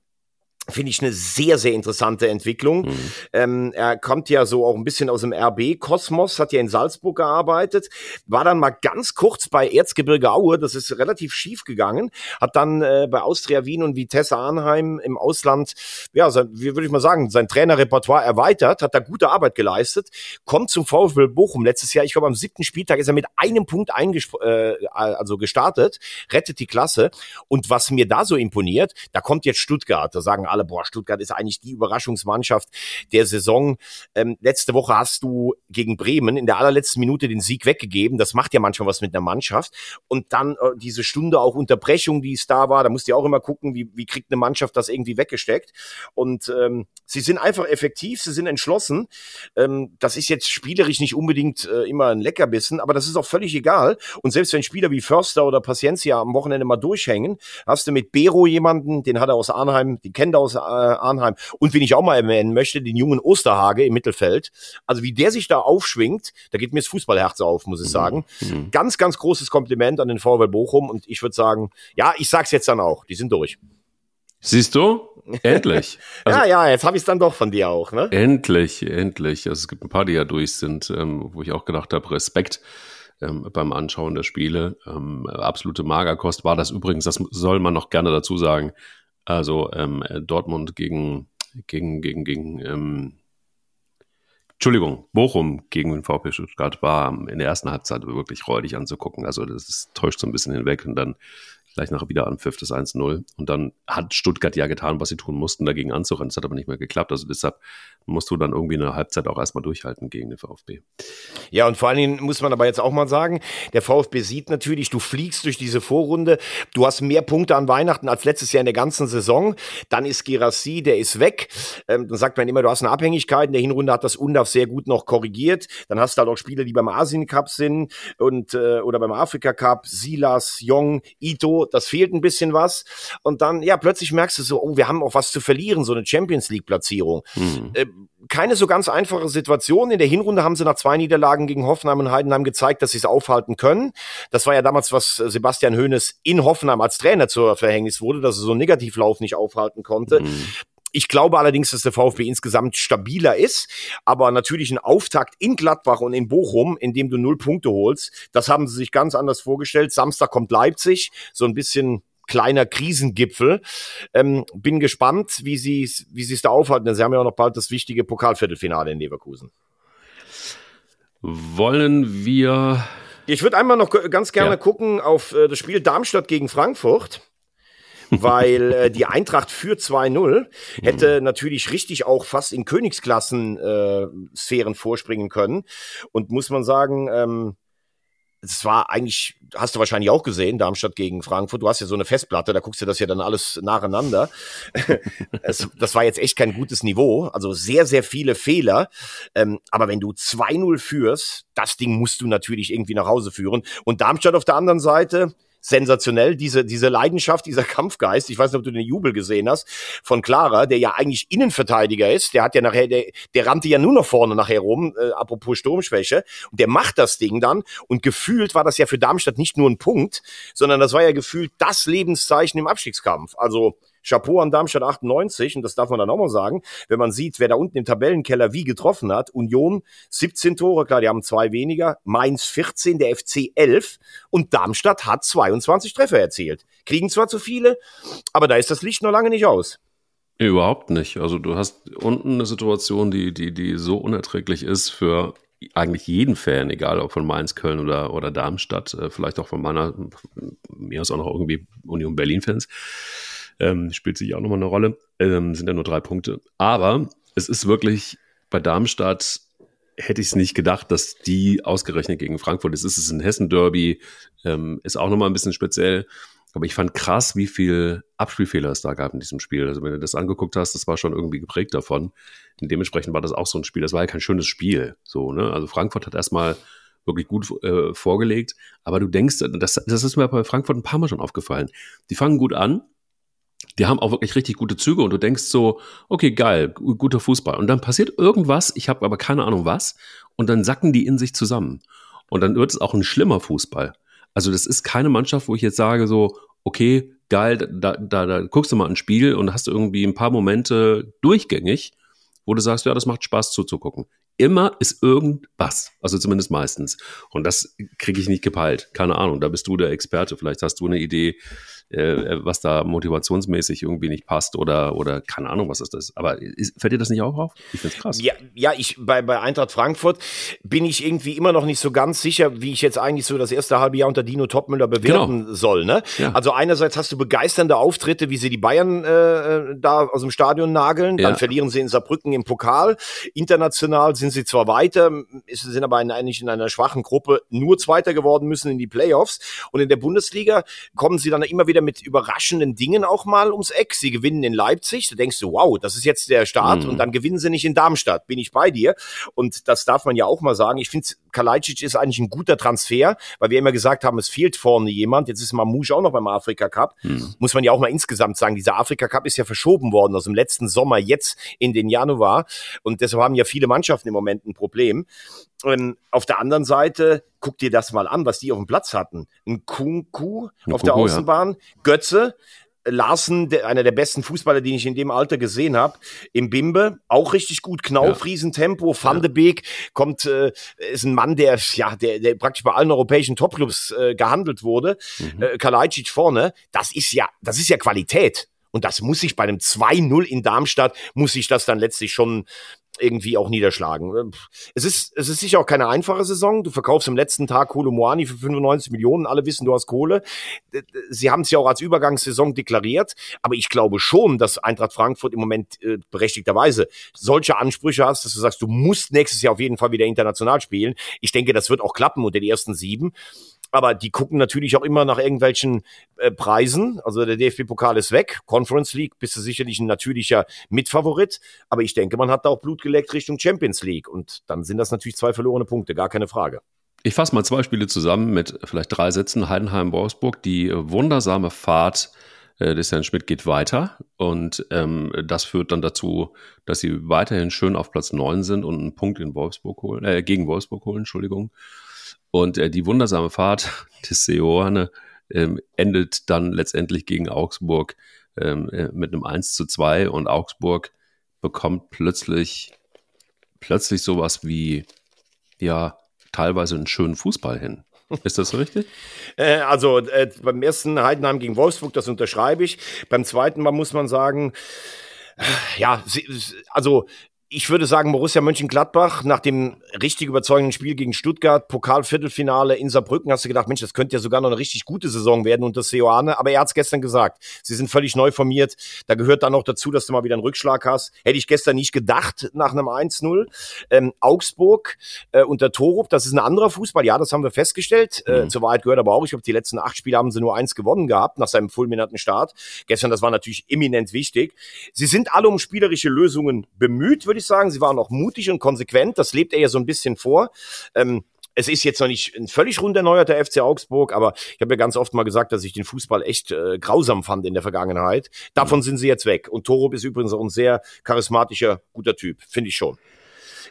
finde ich eine sehr, sehr interessante Entwicklung. Mhm. Ähm, er kommt ja so auch ein bisschen aus dem RB-Kosmos, hat ja in Salzburg gearbeitet, war dann mal ganz kurz bei Erzgebirge Aue, das ist relativ schief gegangen, hat dann äh, bei Austria Wien und Vitesse Arnheim im Ausland, ja, sein, wie würde ich mal sagen, sein Trainerrepertoire erweitert, hat da gute Arbeit geleistet, kommt zum VfL Bochum letztes Jahr, ich glaube am siebten Spieltag ist er mit einem Punkt äh, also gestartet, rettet die Klasse und was mir da so imponiert, da kommt jetzt Stuttgart, da sagen alle, boah, Stuttgart ist eigentlich die Überraschungsmannschaft der Saison. Ähm, letzte Woche hast du gegen Bremen in der allerletzten Minute den Sieg weggegeben. Das macht ja manchmal was mit einer Mannschaft. Und dann äh, diese Stunde auch Unterbrechung, die es da war, da musst du ja auch immer gucken, wie, wie kriegt eine Mannschaft das irgendwie weggesteckt. Und ähm, sie sind einfach effektiv, sie sind entschlossen. Ähm, das ist jetzt spielerisch nicht unbedingt äh, immer ein Leckerbissen, aber das ist auch völlig egal. Und selbst wenn Spieler wie Förster oder Paciencia am Wochenende mal durchhängen, hast du mit Bero jemanden, den hat er aus Arnheim, die kennt er aus äh, Arnheim. Und wen ich auch mal erwähnen möchte, den jungen Osterhage im Mittelfeld. Also wie der sich da aufschwingt, da geht mir das Fußballherz auf, muss ich mhm. sagen. Mhm. Ganz, ganz großes Kompliment an den VW Bochum. Und ich würde sagen, ja, ich sag's jetzt dann auch, die sind durch. Siehst du? Endlich. *laughs* Also, ja, ja, jetzt habe ich es dann doch von dir auch, ne? Endlich, endlich. Also es gibt ein paar, die ja durch sind, ähm, wo ich auch gedacht habe, Respekt ähm, beim Anschauen der Spiele. Ähm, absolute Magerkost war das übrigens, das soll man noch gerne dazu sagen. Also ähm, Dortmund gegen, gegen, gegen, gegen, ähm, Entschuldigung, Bochum gegen den VfB Stuttgart war in der ersten Halbzeit wirklich räudig anzugucken. Also das täuscht so ein bisschen hinweg und dann gleich nachher wieder an Pfiff das 1-0. Und dann hat Stuttgart ja getan, was sie tun mussten, dagegen anzurennen. Das hat aber nicht mehr geklappt. Also deshalb musst du dann irgendwie eine Halbzeit auch erstmal durchhalten gegen den VfB. Ja, und vor allen Dingen muss man aber jetzt auch mal sagen, der VfB sieht natürlich, du fliegst durch diese Vorrunde, du hast mehr Punkte an Weihnachten als letztes Jahr in der ganzen Saison. Dann ist Gerassi, der ist weg. Ähm, dann sagt man immer, du hast eine Abhängigkeit. In der Hinrunde hat das Undaf sehr gut noch korrigiert. Dann hast du halt auch Spieler, die beim Asien Cup sind und äh, oder beim Afrika Cup, Silas, Jong, Ito, das fehlt ein bisschen was. Und dann, ja, plötzlich merkst du so, oh, wir haben auch was zu verlieren, so eine Champions League-Platzierung. Mhm. Äh, keine so ganz einfache Situation. In der Hinrunde haben sie nach zwei Niederlagen gegen Hoffenheim und Heidenheim gezeigt, dass sie es aufhalten können. Das war ja damals, was Sebastian Hoeneß in Hoffenheim als Trainer zur Verhängnis wurde, dass er so einen Negativlauf nicht aufhalten konnte. Mhm. Ich glaube allerdings, dass der VfB insgesamt stabiler ist. Aber natürlich ein Auftakt in Gladbach und in Bochum, in dem du null Punkte holst, das haben sie sich ganz anders vorgestellt. Samstag kommt Leipzig, so ein bisschen kleiner Krisengipfel. Ähm, bin gespannt, wie sie wie sie es da aufhalten. Sie haben ja auch noch bald das wichtige Pokalviertelfinale in Leverkusen. Wollen wir ich würde einmal noch ganz gerne ja. gucken auf äh, das Spiel Darmstadt gegen Frankfurt weil äh, die Eintracht für 2-0 hätte natürlich richtig auch fast in Königsklassen äh, Sphären vorspringen können. Und muss man sagen, ähm, es war eigentlich, hast du wahrscheinlich auch gesehen, Darmstadt gegen Frankfurt. Du hast ja so eine Festplatte, da guckst du das ja dann alles nacheinander. *laughs* es, das war jetzt echt kein gutes Niveau. Also sehr, sehr viele Fehler. Ähm, aber wenn du 2-0 führst, das Ding musst du natürlich irgendwie nach Hause führen. Und Darmstadt auf der anderen Seite, sensationell, diese, diese Leidenschaft, dieser Kampfgeist. Ich weiß nicht, ob du den Jubel gesehen hast von Clara, der ja eigentlich Innenverteidiger ist. Der hat ja nachher, der, der rannte ja nur noch vorne nachher rum, äh, apropos Sturmschwäche. Und der macht das Ding dann. Und gefühlt war das ja für Darmstadt nicht nur ein Punkt, sondern das war ja gefühlt das Lebenszeichen im Abstiegskampf. Also, Chapeau an Darmstadt 98, und das darf man dann auch mal sagen, wenn man sieht, wer da unten im Tabellenkeller wie getroffen hat. Union 17 Tore, klar, die haben zwei weniger, Mainz 14, der FC 11 und Darmstadt hat 22 Treffer erzielt. Kriegen zwar zu viele, aber da ist das Licht noch lange nicht aus. Überhaupt nicht. Also du hast unten eine Situation, die, die, die so unerträglich ist für eigentlich jeden Fan, egal ob von Mainz, Köln oder, oder Darmstadt, äh, vielleicht auch von meiner, mir aus auch noch irgendwie Union Berlin-Fans ähm, spielt sich auch nochmal eine Rolle. Ähm, sind ja nur drei Punkte. Aber es ist wirklich bei Darmstadt hätte ich es nicht gedacht, dass die ausgerechnet gegen Frankfurt ist. Es ist ein Hessen-Derby, ähm, ist auch nochmal ein bisschen speziell. Aber ich fand krass, wie viel Abspielfehler es da gab in diesem Spiel. Also wenn du das angeguckt hast, das war schon irgendwie geprägt davon. Und dementsprechend war das auch so ein Spiel. Das war ja kein schönes Spiel. So, ne? Also Frankfurt hat erstmal wirklich gut äh, vorgelegt. Aber du denkst, das, das ist mir bei Frankfurt ein paar Mal schon aufgefallen. Die fangen gut an. Die haben auch wirklich richtig gute Züge und du denkst so, okay, geil, guter Fußball. Und dann passiert irgendwas, ich habe aber keine Ahnung was, und dann sacken die in sich zusammen. Und dann wird es auch ein schlimmer Fußball. Also das ist keine Mannschaft, wo ich jetzt sage so, okay, geil, da, da, da guckst du mal ein Spiel und hast irgendwie ein paar Momente durchgängig, wo du sagst, ja, das macht Spaß zuzugucken. Immer ist irgendwas, also zumindest meistens. Und das kriege ich nicht gepeilt. Keine Ahnung, da bist du der Experte. Vielleicht hast du eine Idee, äh, was da motivationsmäßig irgendwie nicht passt oder, oder keine Ahnung, was ist das. Aber ist, fällt dir das nicht auch auf? Ich finde es krass. Ja, ja ich, bei, bei Eintracht Frankfurt bin ich irgendwie immer noch nicht so ganz sicher, wie ich jetzt eigentlich so das erste halbe Jahr unter Dino Topmüller bewerten genau. soll. Ne? Ja. Also einerseits hast du begeisternde Auftritte, wie sie die Bayern äh, da aus dem Stadion nageln, ja. dann verlieren sie in Saarbrücken im Pokal. International sind sie zwar weiter, sind aber in, eigentlich in einer schwachen Gruppe nur Zweiter geworden, müssen in die Playoffs. Und in der Bundesliga kommen sie dann immer wieder wieder mit überraschenden Dingen auch mal ums Eck. Sie gewinnen in Leipzig. Du denkst so, wow, das ist jetzt der Start. Mhm. Und dann gewinnen sie nicht in Darmstadt. Bin ich bei dir. Und das darf man ja auch mal sagen. Ich finde, Kalajdzic ist eigentlich ein guter Transfer, weil wir immer gesagt haben, es fehlt vorne jemand. Jetzt ist Mamouche auch noch beim Afrika Cup. Mhm. Muss man ja auch mal insgesamt sagen, dieser Afrika Cup ist ja verschoben worden aus dem letzten Sommer jetzt in den Januar. Und deshalb haben ja viele Mannschaften im Moment ein Problem. Und auf der anderen Seite, guck dir das mal an, was die auf dem Platz hatten. Ein Kunku auf der Außenbahn, ja. Götze, Larsen, der, einer der besten Fußballer, den ich in dem Alter gesehen habe, im Bimbe, auch richtig gut, Knauf, ja. Riesentempo, Van de Beek kommt, äh, ist ein Mann, der, ja, der, der praktisch bei allen europäischen Topclubs äh, gehandelt wurde, mhm. äh, Kalajdzic vorne, das ist ja, das ist ja Qualität. Und das muss sich bei einem 2-0 in Darmstadt, muss sich das dann letztlich schon irgendwie auch niederschlagen. Es ist, es ist sicher auch keine einfache Saison. Du verkaufst am letzten Tag Kolo Moani für 95 Millionen. Alle wissen, du hast Kohle. Sie haben es ja auch als Übergangssaison deklariert. Aber ich glaube schon, dass Eintracht Frankfurt im Moment äh, berechtigterweise solche Ansprüche hast, dass du sagst, du musst nächstes Jahr auf jeden Fall wieder international spielen. Ich denke, das wird auch klappen unter den ersten sieben. Aber die gucken natürlich auch immer nach irgendwelchen äh, Preisen. Also der DFB-Pokal ist weg. Conference League bist du sicherlich ein natürlicher Mitfavorit. Aber ich denke, man hat da auch Blut geleckt Richtung Champions League. Und dann sind das natürlich zwei verlorene Punkte, gar keine Frage. Ich fasse mal zwei Spiele zusammen mit vielleicht drei Sätzen. Heidenheim, Wolfsburg. Die wundersame Fahrt äh, des Herrn Schmidt geht weiter. Und ähm, das führt dann dazu, dass sie weiterhin schön auf Platz neun sind und einen Punkt in Wolfsburg holen, äh, gegen Wolfsburg holen, Entschuldigung. Und äh, die wundersame Fahrt *laughs* des Seoane ähm, endet dann letztendlich gegen Augsburg ähm, äh, mit einem 1 zu 2 und Augsburg bekommt plötzlich, plötzlich sowas wie, ja, teilweise einen schönen Fußball hin. Ist das richtig? *laughs* äh, also äh, beim ersten Heidenheim gegen Wolfsburg, das unterschreibe ich. Beim zweiten Mal muss man sagen, ja, also ich würde sagen, Borussia Mönchengladbach nach dem richtig überzeugenden Spiel gegen Stuttgart, Pokalviertelfinale in Saarbrücken, hast du gedacht, Mensch, das könnte ja sogar noch eine richtig gute Saison werden unter Seoane. Aber er hat es gestern gesagt. Sie sind völlig neu formiert. Da gehört dann noch dazu, dass du mal wieder einen Rückschlag hast. Hätte ich gestern nicht gedacht nach einem 1-0. Ähm, Augsburg äh, unter Torup, das ist ein anderer Fußball. Ja, das haben wir festgestellt. Äh, mhm. Äh, zur Wahrheit gehört aber auch, ich glaube, die letzten acht Spiele haben sie nur eins gewonnen gehabt nach seinem fulminanten Start. Gestern, das war natürlich eminent wichtig. Sie sind alle um spielerische Lösungen bemüht, würde ich sagen. Sie waren auch mutig und konsequent. Das lebt er ja so ein bisschen vor. Ähm, es ist jetzt noch nicht ein völlig rund erneuerter FC Augsburg, aber ich habe ja ganz oft mal gesagt, dass ich den Fußball echt äh, grausam fand in der Vergangenheit. Davon mhm. sind sie jetzt weg. Und Torup ist übrigens auch ein sehr charismatischer, guter Typ, finde ich schon.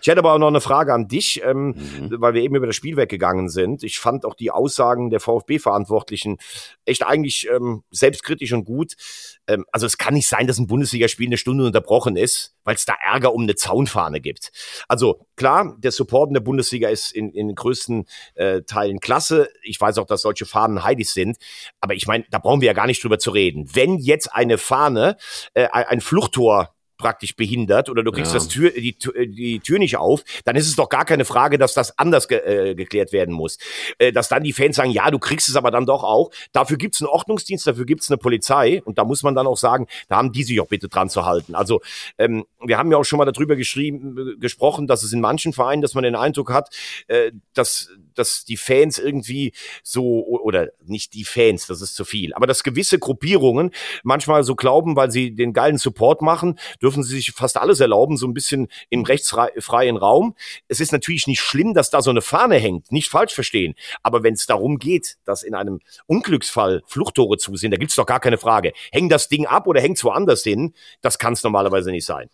Ich hätte aber auch noch eine Frage an dich, ähm, mhm. weil wir eben über das Spiel weggegangen sind. Ich fand auch die Aussagen der VfB-Verantwortlichen echt eigentlich ähm, selbstkritisch und gut. Ähm, also es kann nicht sein, dass ein Bundesligaspiel eine Stunde unterbrochen ist, weil es da Ärger um eine Zaunfahne gibt. Also klar, der Support in der Bundesliga ist in, in den größten äh, Teilen klasse. Ich weiß auch, dass solche Fahnen heilig sind. Aber ich meine, da brauchen wir ja gar nicht drüber zu reden. Wenn jetzt eine Fahne, äh, ein Fluchttor praktisch behindert oder du kriegst ja. das Tür, die, die Tür nicht auf, dann ist es doch gar keine Frage, dass das anders ge, äh, geklärt werden muss. Äh, dass dann die Fans sagen, ja, du kriegst es aber dann doch auch. Dafür gibt's einen Ordnungsdienst, dafür gibt's eine Polizei und da muss man dann auch sagen, da haben die sich auch bitte dran zu halten. Also ähm, wir haben ja auch schon mal darüber geschrieben, gesprochen, dass es in manchen Vereinen, dass man den Eindruck hat, äh, dass, dass die Fans irgendwie so, oder nicht die Fans, das ist zu viel, aber dass gewisse Gruppierungen manchmal so glauben, weil sie den geilen Support machen, dürfen sie sich fast alles erlauben, so ein bisschen im rechtsfreien Raum. Es ist natürlich nicht schlimm, dass da so eine Fahne hängt, nicht falsch verstehen. Aber wenn es darum geht, dass in einem Unglücksfall Fluchttore zu sind, da gibt's doch gar keine Frage. Hängt das Ding ab oder hängt's woanders hin? Das kann es normalerweise nicht sein.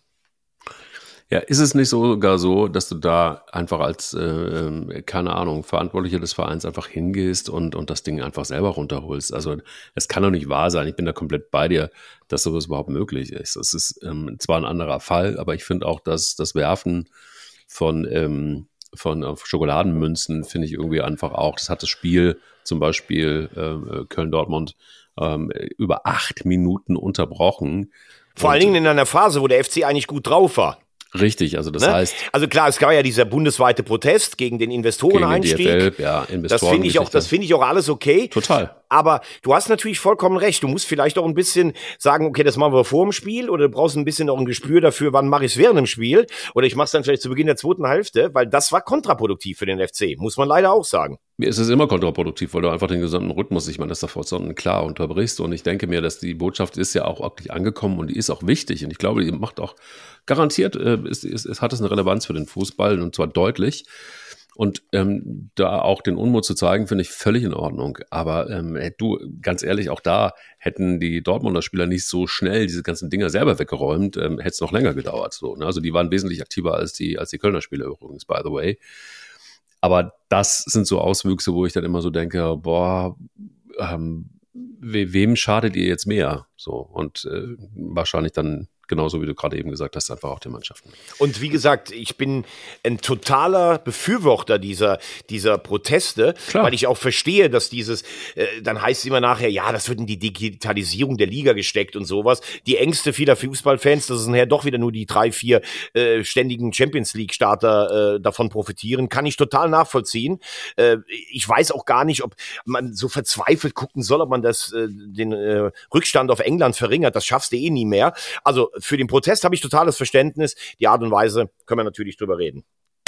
Ja, ist es nicht sogar so, dass du da einfach als, äh, ähm, keine Ahnung, Verantwortlicher des Vereins einfach hingehst und, und das Ding einfach selber runterholst? Also es kann doch nicht wahr sein. Ich bin da komplett bei dir, dass sowas überhaupt möglich ist. Es ist ähm, zwar ein anderer Fall, aber ich finde auch, dass das Werfen von, ähm, von äh, Schokoladenmünzen finde ich irgendwie einfach auch, das hat das Spiel zum Beispiel äh, Köln-Dortmund ähm, über acht Minuten unterbrochen. Vor allen Dingen in einer Phase, wo der FC eigentlich gut drauf war. Richtig, also das ne? heißt. Also klar, es gab ja dieser bundesweite Protest gegen den Investoreneinstieg. Gegen den DFL, ja, Investoren das finde ich auch, das finde ich auch alles okay. Total. Aber du hast natürlich vollkommen recht. Du musst vielleicht auch ein bisschen sagen, okay, das machen wir vor dem Spiel oder du brauchst ein bisschen auch ein Gespür dafür, wann mache ich es während dem Spiel oder ich mache es dann vielleicht zu Beginn der zweiten Hälfte, weil das war kontraproduktiv für den FC, muss man leider auch sagen. Mir ist es immer kontraproduktiv, weil du einfach den gesamten Rhythmus, ich meine, das davor klar unterbrichst und ich denke mir, dass die Botschaft ist ja auch wirklich angekommen und die ist auch wichtig und ich glaube, die macht auch garantiert, äh, ist, ist, ist, hat es eine Relevanz für den Fußball und zwar deutlich. Und ähm, da auch den Unmut zu zeigen, finde ich völlig in Ordnung. Aber ähm, du, ganz ehrlich, auch da hätten die Dortmunder Spieler nicht so schnell diese ganzen Dinger selber weggeräumt, ähm, hätte es noch länger gedauert. So, ne? Also die waren wesentlich aktiver als die, als die Kölner Spieler übrigens, by the way. Aber das sind so Auswüchse, wo ich dann immer so denke, boah, ähm, we wem schadet ihr jetzt mehr? So, und äh, wahrscheinlich dann genauso wie du gerade eben gesagt hast, einfach auch den Mannschaften. Und wie gesagt, ich bin ein totaler Befürworter dieser, dieser Proteste, Klar. weil ich auch verstehe, dass dieses, äh, dann heißt es immer nachher, ja, das wird in die Digitalisierung der Liga gesteckt und sowas. Die Ängste vieler Fußballfans, dass es nachher doch wieder nur die drei, vier äh, ständigen Champions League-Starter äh, davon profitieren, kann ich total nachvollziehen. Äh, ich weiß auch gar nicht, ob man so verzweifelt gucken soll, ob man das, äh, den äh, Rückstand auf England verringert. Das schaffst du eh nie mehr. Also für den Protest habe ich totales Verständnis. Die Art und Weise können wir natürlich drüber reden.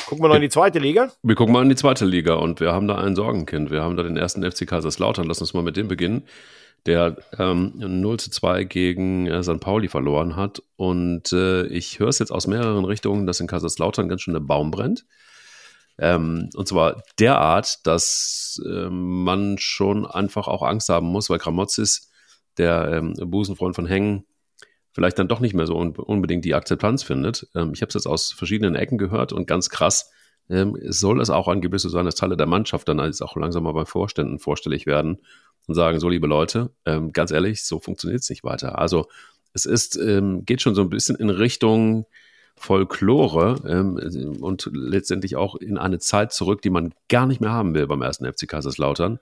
Gucken wir noch in die zweite Liga? Wir gucken mal in die zweite Liga und wir haben da ein Sorgenkind. Wir haben da den ersten FC Kaiserslautern. Lass uns mal mit dem beginnen, der ähm, 0 zu 2 gegen äh, St. Pauli verloren hat. Und äh, ich höre es jetzt aus mehreren Richtungen, dass in Kaiserslautern ganz schön der Baum brennt. Ähm, und zwar derart, dass äh, man schon einfach auch Angst haben muss, weil Gramozis, der ähm, Busenfreund von Hengen, vielleicht dann doch nicht mehr so unbedingt die Akzeptanz findet. Ähm, ich habe es jetzt aus verschiedenen Ecken gehört und ganz krass, ähm, soll es auch angeblich so sein, dass Teile der Mannschaft dann als auch langsam mal bei Vorständen vorstellig werden und sagen, so liebe Leute, ähm, ganz ehrlich, so funktioniert es nicht weiter. Also es ist, ähm, geht schon so ein bisschen in Richtung Folklore ähm, und letztendlich auch in eine Zeit zurück, die man gar nicht mehr haben will beim ersten FC Kaiserslautern.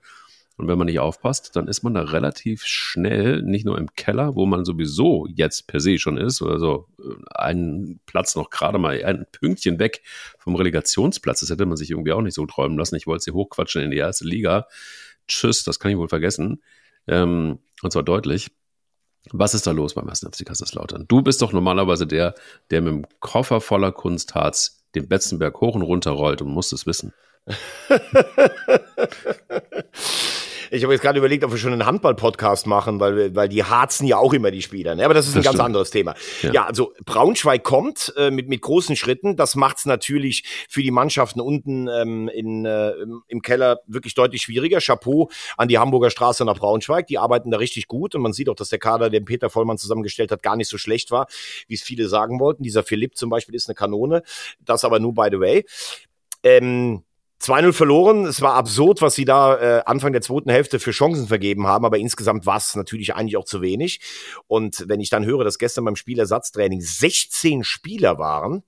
Und wenn man nicht aufpasst, dann ist man da relativ schnell nicht nur im Keller, wo man sowieso jetzt per se schon ist, oder so äh, einen Platz noch gerade mal ein Pünktchen weg vom Relegationsplatz. Das hätte man sich irgendwie auch nicht so träumen lassen. Ich wollte sie hochquatschen in die erste Liga. Tschüss, das kann ich wohl vergessen. Ähm, und zwar deutlich. Was ist da los beim 1. FC Kaiserslautern? Du bist doch normalerweise der, der mit dem Koffer voller Kunstharz den Betzenberg hoch und runter rollt und muss es wissen. *laughs* Ich habe jetzt gerade überlegt, ob wir schon einen Handball-Podcast machen, weil, weil die harzen ja auch immer die Spieler. Ne? Aber das ist das ein ganz stimmt. anderes Thema. Ja. ja, also Braunschweig kommt äh, mit, mit großen Schritten. Das macht's natürlich für die Mannschaften unten ähm, in, äh, im Keller wirklich deutlich schwieriger. Chapeau an die Hamburger Straße nach Braunschweig. Die arbeiten da richtig gut. Und man sieht auch, dass der Kader, den Peter Vollmann zusammengestellt hat, gar nicht so schlecht war, wie es viele sagen wollten. Dieser Philipp zum Beispiel ist eine Kanone. Das aber nur by the way. Ähm, 2-0 verloren. Es war absurd, was sie da äh, Anfang der zweiten Hälfte für Chancen vergeben haben, aber insgesamt war es natürlich eigentlich auch zu wenig. Und wenn ich dann höre, dass gestern beim Spielersatztraining 16 Spieler waren,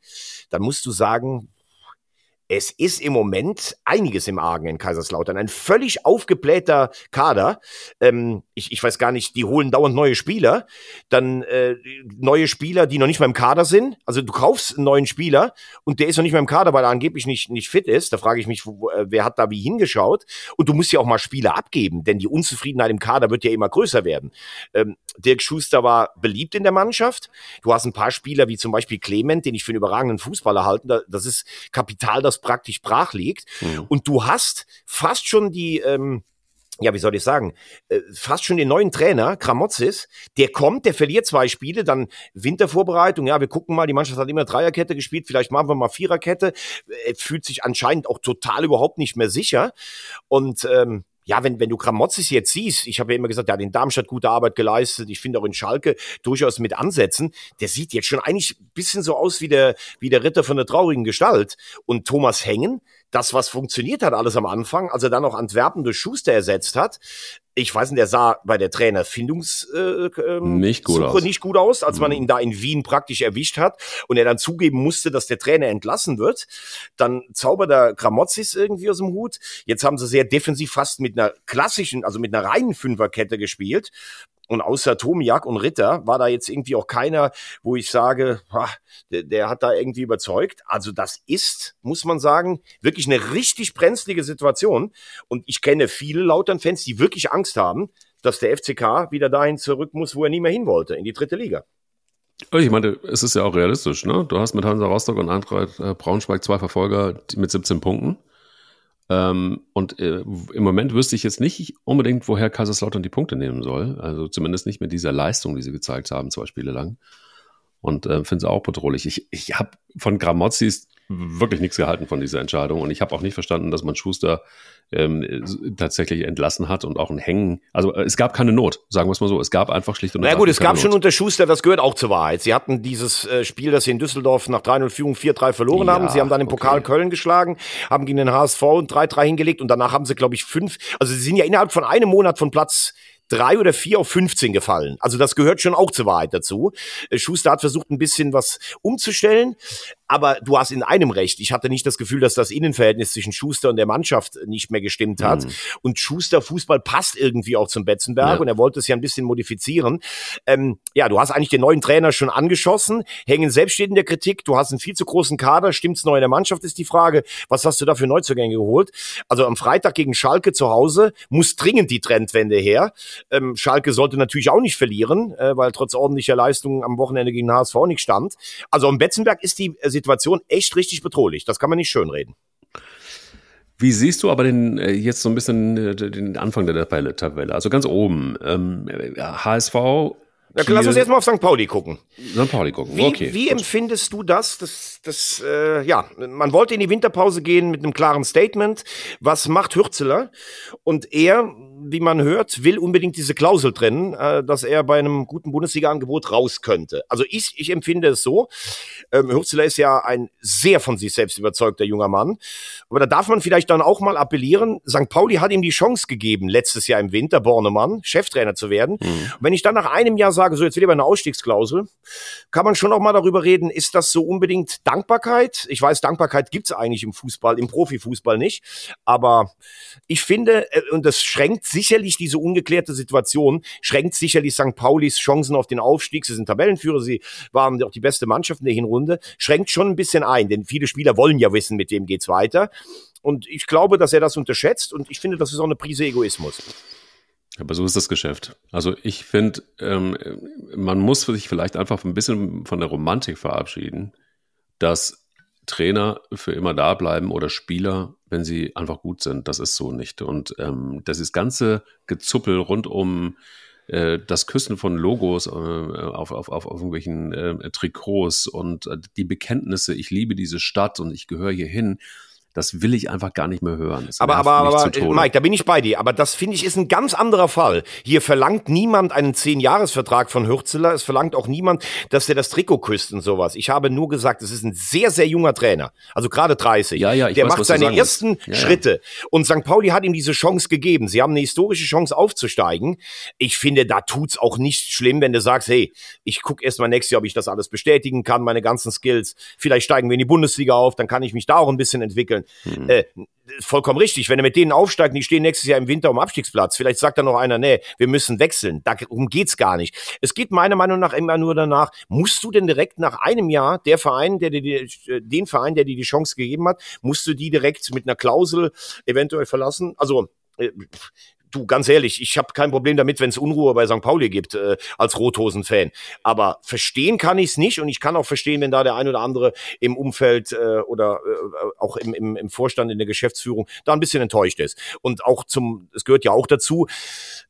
dann musst du sagen, es ist im Moment einiges im Argen in Kaiserslautern. Ein völlig aufgeblähter Kader. Ähm, ich, ich weiß gar nicht, die holen dauernd neue Spieler. Dann äh, neue Spieler, die noch nicht mal im Kader sind. Also du kaufst einen neuen Spieler und der ist noch nicht mal im Kader, weil er angeblich nicht, nicht fit ist. Da frage ich mich, wo, äh, wer hat da wie hingeschaut? Und du musst ja auch mal Spieler abgeben, denn die Unzufriedenheit im Kader wird ja immer größer werden. Ähm, Dirk Schuster war beliebt in der Mannschaft. Du hast ein paar Spieler wie zum Beispiel Clement, den ich für einen überragenden Fußballer halte. Das ist Kapital, das praktisch brach liegt. Mhm. Und du hast fast schon die, ähm, ja, wie soll ich sagen, äh, fast schon den neuen Trainer, Kramotzis, der kommt, der verliert zwei Spiele, dann Wintervorbereitung, ja, wir gucken mal, die Mannschaft hat immer Dreierkette gespielt, vielleicht machen wir mal Viererkette, er fühlt sich anscheinend auch total überhaupt nicht mehr sicher und ähm, ja, wenn, wenn du Kramotzis jetzt siehst, ich habe ja immer gesagt, der hat in Darmstadt gute Arbeit geleistet, ich finde auch in Schalke durchaus mit Ansätzen, der sieht jetzt schon eigentlich bisschen so aus wie der, wie der Ritter von der traurigen Gestalt. Und Thomas Hengen, das, was funktioniert hat alles am Anfang, als er dann auch Antwerpen durch Schuster ersetzt hat, ich weiß nicht, der sah bei der Trainerfindungs äh, ähm, nicht, gut Suche aus. nicht gut aus, als man mhm. ihn da in Wien praktisch erwischt hat und er dann zugeben musste, dass der Trainer entlassen wird. Dann zaubert er Gramozis irgendwie aus dem Hut. Jetzt haben sie sehr defensiv fast mit einer klassischen, also mit einer reinen Fünferkette gespielt. Und außer Tomiak und Ritter war da jetzt irgendwie auch keiner, wo ich sage, der, der, hat da irgendwie überzeugt. Also das ist, muss man sagen, wirklich eine richtig brenzlige Situation. Und ich kenne viele Lautern-Fans, die wirklich Angst haben, dass der FCK wieder dahin zurück muss, wo er nie mehr hin wollte, in die dritte Liga. Ich meine, es ist ja auch realistisch, ne? Du hast mit Hansa Rostock und Eintracht äh, Braunschweig zwei Verfolger mit 17 Punkten. Ähm, und äh, im Moment wüsste ich jetzt nicht unbedingt, woher Kaiserslautern die Punkte nehmen soll. Also zumindest nicht mit dieser Leistung, die sie gezeigt haben, zwei Spiele lang. Und äh, finde es auch bedrohlich. Ich, ich habe von Gramozis wirklich nichts gehalten von dieser Entscheidung. Und ich habe auch nicht verstanden, dass man Schuster ähm, tatsächlich entlassen hat und auch ein Hängen. Also äh, es gab keine Not, sagen wir es mal so. Es gab einfach schlicht und ergreifend. Na gut, es gab Not. schon unter Schuster, das gehört auch zur Wahrheit. Sie hatten dieses äh, Spiel, das sie in Düsseldorf nach 3-0 Führung 4-3 verloren ja, haben. Sie haben dann im Pokal okay. Köln geschlagen, haben gegen den HSV 3-3 hingelegt und danach haben sie, glaube ich, fünf. Also sie sind ja innerhalb von einem Monat von Platz drei oder vier auf 15 gefallen. Also das gehört schon auch zur Wahrheit dazu. Äh, Schuster hat versucht, ein bisschen was umzustellen. Aber du hast in einem recht. Ich hatte nicht das Gefühl, dass das Innenverhältnis zwischen Schuster und der Mannschaft nicht mehr gestimmt hat. Mhm. Und Schuster Fußball passt irgendwie auch zum Betzenberg ja. und er wollte es ja ein bisschen modifizieren. Ähm, ja, du hast eigentlich den neuen Trainer schon angeschossen, hängen selbst steht in der Kritik. Du hast einen viel zu großen Kader. Stimmt's neu in der Mannschaft, ist die Frage. Was hast du da für Neuzugänge geholt? Also am Freitag gegen Schalke zu Hause muss dringend die Trendwende her. Ähm, Schalke sollte natürlich auch nicht verlieren, äh, weil trotz ordentlicher Leistungen am Wochenende gegen HSV nicht stand. Also am Betzenberg ist die äh, Situation echt richtig bedrohlich. Das kann man nicht schönreden. Wie siehst du aber den, äh, jetzt so ein bisschen äh, den Anfang der Tabelle? Also ganz oben. Ähm, HSV. Ja, lass uns jetzt mal auf St. Pauli gucken. St. Pauli gucken, wie, okay. Wie empfindest du das? Das, das äh, ja, man wollte in die Winterpause gehen mit einem klaren Statement. Was macht Hürzeler? Und er wie man hört, will unbedingt diese Klausel trennen, äh, dass er bei einem guten Bundesliga-Angebot raus könnte. Also ich, ich empfinde es so. Ähm, Hürzeler ist ja ein sehr von sich selbst überzeugter junger Mann. Aber da darf man vielleicht dann auch mal appellieren. St. Pauli hat ihm die Chance gegeben, letztes Jahr im Winter, Bornemann, Cheftrainer zu werden. Mhm. Und wenn ich dann nach einem Jahr sage, so jetzt ich aber eine Ausstiegsklausel, kann man schon auch mal darüber reden, ist das so unbedingt Dankbarkeit? Ich weiß, Dankbarkeit gibt's eigentlich im Fußball, im Profifußball nicht. Aber ich finde, äh, und das schränkt sicherlich diese ungeklärte Situation, schränkt sicherlich St. Paulis Chancen auf den Aufstieg. Sie sind Tabellenführer, sie waren auch die beste Mannschaft in der Hinrunde, schränkt schon ein bisschen ein, denn viele Spieler wollen ja wissen, mit wem geht's weiter. Und ich glaube, dass er das unterschätzt und ich finde, das ist auch eine Prise Egoismus. Aber so ist das Geschäft. Also ich finde, ähm, man muss sich vielleicht einfach ein bisschen von der Romantik verabschieden, dass Trainer für immer da bleiben oder Spieler, wenn sie einfach gut sind. Das ist so nicht. Und ähm, das ist ganze Gezuppel rund um äh, das Küssen von Logos äh, auf, auf, auf, irgendwelchen äh, Trikots und die Bekenntnisse, ich liebe diese Stadt und ich gehöre hier hin. Das will ich einfach gar nicht mehr hören. Aber, aber, aber, Mike, da bin ich bei dir. Aber das finde ich ist ein ganz anderer Fall. Hier verlangt niemand einen Zehn-Jahres-Vertrag von Hürzeler. Es verlangt auch niemand, dass der das Trikot küsst und sowas. Ich habe nur gesagt, es ist ein sehr, sehr junger Trainer. Also gerade 30. Ja, ja, ich der weiß, macht seine ersten ja, Schritte. Ja. Und St. Pauli hat ihm diese Chance gegeben. Sie haben eine historische Chance aufzusteigen. Ich finde, da tut's auch nicht schlimm, wenn du sagst, hey, ich gucke erst mal nächstes Jahr, ob ich das alles bestätigen kann, meine ganzen Skills. Vielleicht steigen wir in die Bundesliga auf, dann kann ich mich da auch ein bisschen entwickeln. Hm. Äh, vollkommen richtig. Wenn er mit denen aufsteigt, die stehen nächstes Jahr im Winter um Abstiegsplatz. Vielleicht sagt dann noch einer, nee, wir müssen wechseln. Darum geht's gar nicht. Es geht meiner Meinung nach immer nur danach, musst du denn direkt nach einem Jahr der Verein, der dir den Verein, der dir die Chance gegeben hat, musst du die direkt mit einer Klausel eventuell verlassen? Also äh, du, ganz ehrlich, ich habe kein Problem damit, wenn es Unruhe bei St. Pauli gibt, äh, als Rothosen-Fan. Aber verstehen kann ich es nicht und ich kann auch verstehen, wenn da der ein oder andere im Umfeld äh, oder äh, auch im, im, im Vorstand in der Geschäftsführung da ein bisschen enttäuscht ist. Und auch zum, es gehört ja auch dazu,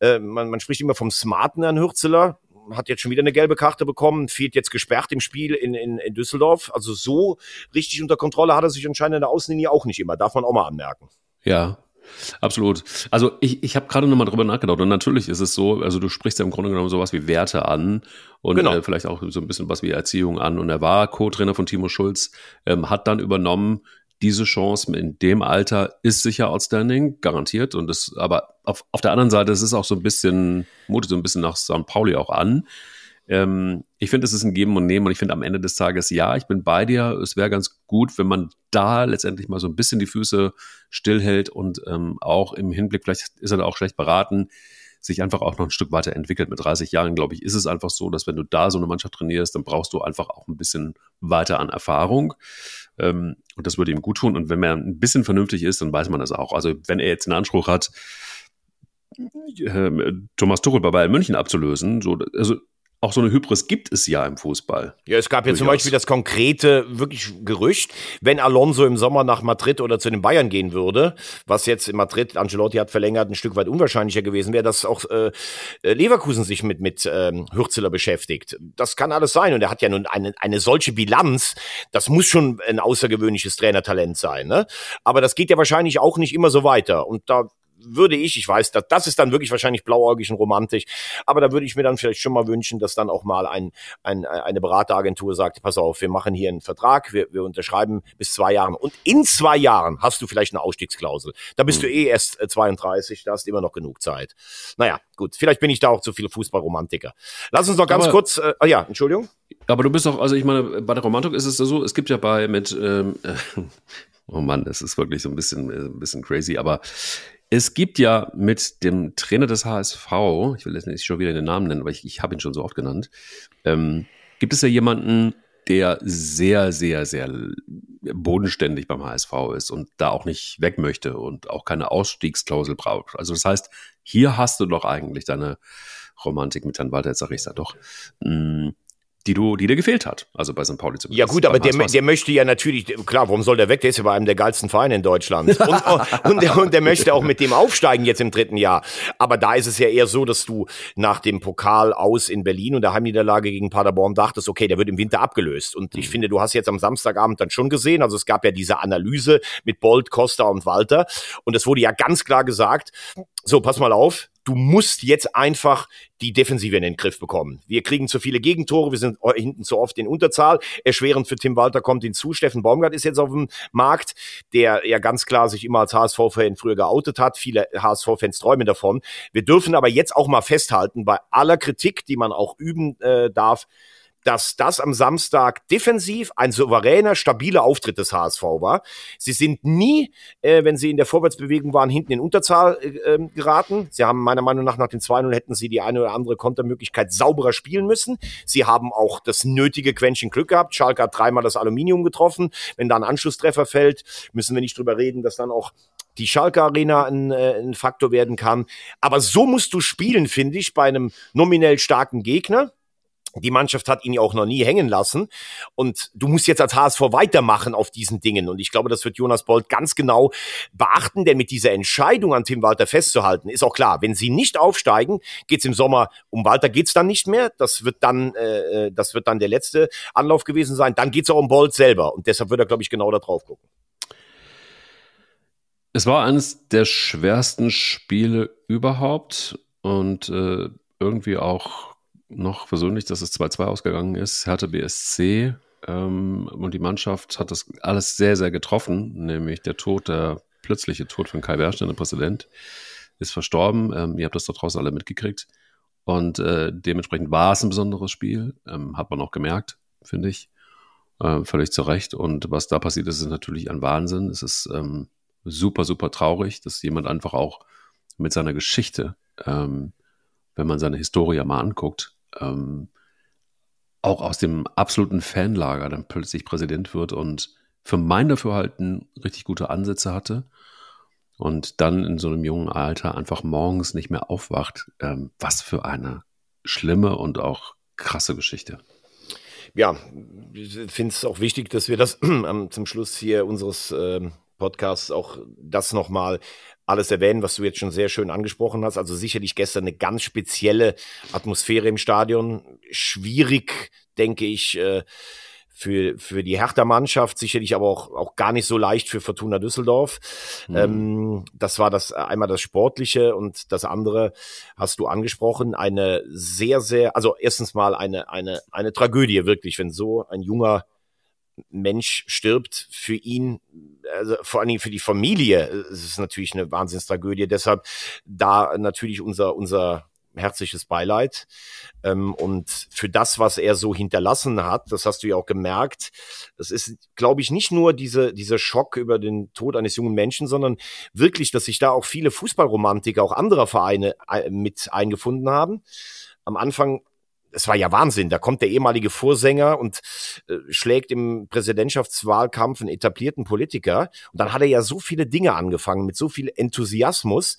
äh, man, man spricht immer vom smarten Herrn Hürzeler, hat jetzt schon wieder eine gelbe Karte bekommen, fehlt jetzt gesperrt im Spiel in, in, in Düsseldorf. Also so richtig unter Kontrolle hat er sich anscheinend in der Außenlinie auch nicht immer, darf man auch mal anmerken. Ja, Absolut. Also ich, ich habe gerade nochmal drüber nachgedacht und natürlich ist es so, also du sprichst ja im Grunde genommen sowas wie Werte an und genau. äh, vielleicht auch so ein bisschen was wie Erziehung an und er war Co-Trainer von Timo Schulz, ähm, hat dann übernommen, diese Chance in dem Alter ist sicher outstanding, garantiert und das, aber auf, auf der anderen Seite, es ist auch so ein bisschen, mutet so ein bisschen nach St. Pauli auch an, ähm, ich finde, es ist ein Geben und Nehmen und ich finde am Ende des Tages, ja, ich bin bei dir. Es wäre ganz gut, wenn man da letztendlich mal so ein bisschen die Füße stillhält und ähm, auch im Hinblick, vielleicht ist er da auch schlecht beraten, sich einfach auch noch ein Stück weiter entwickelt. Mit 30 Jahren, glaube ich, ist es einfach so, dass wenn du da so eine Mannschaft trainierst, dann brauchst du einfach auch ein bisschen weiter an Erfahrung. Ähm, und das würde ihm gut tun. Und wenn man ein bisschen vernünftig ist, dann weiß man das auch. Also wenn er jetzt einen Anspruch hat, äh, Thomas Tuchel bei Bayern München abzulösen, so, also auch so eine Hybris gibt es ja im Fußball. Ja, es gab ja zum Beispiel das konkrete, wirklich Gerücht, wenn Alonso im Sommer nach Madrid oder zu den Bayern gehen würde, was jetzt in Madrid, Ancelotti hat verlängert, ein Stück weit unwahrscheinlicher gewesen wäre, dass auch äh, Leverkusen sich mit, mit ähm, Hürzeler beschäftigt. Das kann alles sein und er hat ja nun eine, eine solche Bilanz, das muss schon ein außergewöhnliches Trainertalent sein. Ne? Aber das geht ja wahrscheinlich auch nicht immer so weiter und da würde ich, ich weiß, das, das ist dann wirklich wahrscheinlich blauäugig und romantisch, aber da würde ich mir dann vielleicht schon mal wünschen, dass dann auch mal ein, ein, eine Berateragentur sagt, pass auf, wir machen hier einen Vertrag, wir, wir unterschreiben bis zwei Jahren und in zwei Jahren hast du vielleicht eine Ausstiegsklausel. Da bist mhm. du eh erst 32, äh, da hast immer noch genug Zeit. Naja, gut, vielleicht bin ich da auch zu viel Fußballromantiker. Lass uns noch ganz aber, kurz, äh, ah ja, Entschuldigung. Aber du bist doch, also ich meine, bei der Romantik ist es so, es gibt ja bei mit, ähm, äh, *laughs* oh Mann, das ist wirklich so ein bisschen, äh, ein bisschen crazy, aber es gibt ja mit dem Trainer des HSV, ich will jetzt nicht schon wieder den Namen nennen, aber ich, ich habe ihn schon so oft genannt, ähm, gibt es ja jemanden, der sehr, sehr, sehr bodenständig beim HSV ist und da auch nicht weg möchte und auch keine Ausstiegsklausel braucht. Also das heißt, hier hast du doch eigentlich deine Romantik mit Herrn Walter, ja doch. Mh, mm, die du, die dir gefehlt hat. Also bei St. Pauli zumindest. Ja gut, aber der, der möchte ja natürlich, klar, warum soll der weg? Der ist ja bei einem der geilsten Vereine in Deutschland. *laughs* Und, und, der, und der möchte auch mit dem aufsteigen jetzt im dritten Jahr. Aber da ist es ja eher so, dass du nach dem Pokal aus in Berlin und der Heimniederlage gegen Paderborn dachtest, okay, der wird im Winter abgelöst. Und ich mhm. finde, du hast jetzt am Samstagabend dann schon gesehen, also es gab ja diese Analyse mit Bolt, Costa und Walter. Und es wurde ja ganz klar gesagt, so, pass mal auf, du musst jetzt einfach die Defensive in den Griff bekommen. Wir kriegen zu viele Gegentore, wir sind hinten zu oft in Unterzahl. Erschwerend für Tim Walter kommt hinzu. Steffen Baumgart ist jetzt auf dem Markt, der ja ganz klar sich immer als HSV-Fan früher geoutet hat. Viele HSV-Fans träumen davon. Wir dürfen aber jetzt auch mal festhalten, bei aller Kritik, die man auch üben äh, darf, dass das am Samstag defensiv ein souveräner, stabiler Auftritt des HSV war. Sie sind nie, äh, wenn sie in der Vorwärtsbewegung waren, hinten in Unterzahl äh, ähm, geraten. Sie haben meiner Meinung nach nach den 2-0 hätten sie die eine oder andere Kontermöglichkeit sauberer spielen müssen. Sie haben auch das nötige Quäntchen Glück gehabt. Schalke hat dreimal das Aluminium getroffen. Wenn da ein Anschlusstreffer fällt, müssen wir nicht drüber reden, dass dann auch die Schalke Arena ein, äh, ein Faktor werden kann. Aber so musst du spielen, finde ich, bei einem nominell starken Gegner. Die Mannschaft hat ihn ja auch noch nie hängen lassen. Und du musst jetzt als HSV weitermachen auf diesen Dingen. Und ich glaube, das wird Jonas Bolt ganz genau beachten, denn mit dieser Entscheidung an Tim Walter festzuhalten, ist auch klar, wenn sie nicht aufsteigen, geht's im Sommer, um Walter geht's dann nicht mehr. Das wird dann, äh, das wird dann der letzte Anlauf gewesen sein. Dann geht's auch um Bolt selber. Und deshalb wird er, glaube ich, genau da drauf gucken. Es war eines der schwersten Spiele überhaupt und äh, irgendwie auch noch versöhnlich, dass es 2-2 ausgegangen ist. Hertha BSC ähm, und die Mannschaft hat das alles sehr, sehr getroffen, nämlich der Tod, der plötzliche Tod von Kai Bernstein, der Präsident, ist verstorben. Ähm, ihr habt das da draußen alle mitgekriegt. Und äh, dementsprechend war es ein besonderes Spiel, ähm, hat man auch gemerkt, finde ich. Äh, völlig zu Recht. Und was da passiert ist, ist natürlich ein Wahnsinn. Es ist ähm, super, super traurig, dass jemand einfach auch mit seiner Geschichte, ähm, wenn man seine Historie mal anguckt, ähm, auch aus dem absoluten Fanlager dann plötzlich Präsident wird und für mein Dafürhalten richtig gute Ansätze hatte und dann in so einem jungen Alter einfach morgens nicht mehr aufwacht. Ähm, was für eine schlimme und auch krasse Geschichte. Ja, ich finde es auch wichtig, dass wir das *clears throat* zum Schluss hier unseres äh, Podcasts auch das nochmal alles erwähnen, was du jetzt schon sehr schön angesprochen hast. Also sicherlich gestern eine ganz spezielle Atmosphäre im Stadion. Schwierig, denke ich, äh, für, für die Hertha-Mannschaft, sicherlich aber auch, auch gar nicht so leicht für Fortuna Düsseldorf. Mhm. Ähm, das war das einmal das Sportliche und das andere hast du angesprochen. Eine sehr, sehr, also erstens mal eine, eine, eine Tragödie, wirklich, wenn so ein junger Mensch stirbt, für ihn, also vor allen Dingen für die Familie, ist es natürlich eine Wahnsinnstragödie. Deshalb da natürlich unser, unser herzliches Beileid. Ähm, und für das, was er so hinterlassen hat, das hast du ja auch gemerkt, das ist, glaube ich, nicht nur diese, dieser Schock über den Tod eines jungen Menschen, sondern wirklich, dass sich da auch viele Fußballromantiker, auch anderer Vereine äh, mit eingefunden haben. Am Anfang es war ja Wahnsinn. Da kommt der ehemalige Vorsänger und äh, schlägt im Präsidentschaftswahlkampf einen etablierten Politiker. Und dann hat er ja so viele Dinge angefangen mit so viel Enthusiasmus.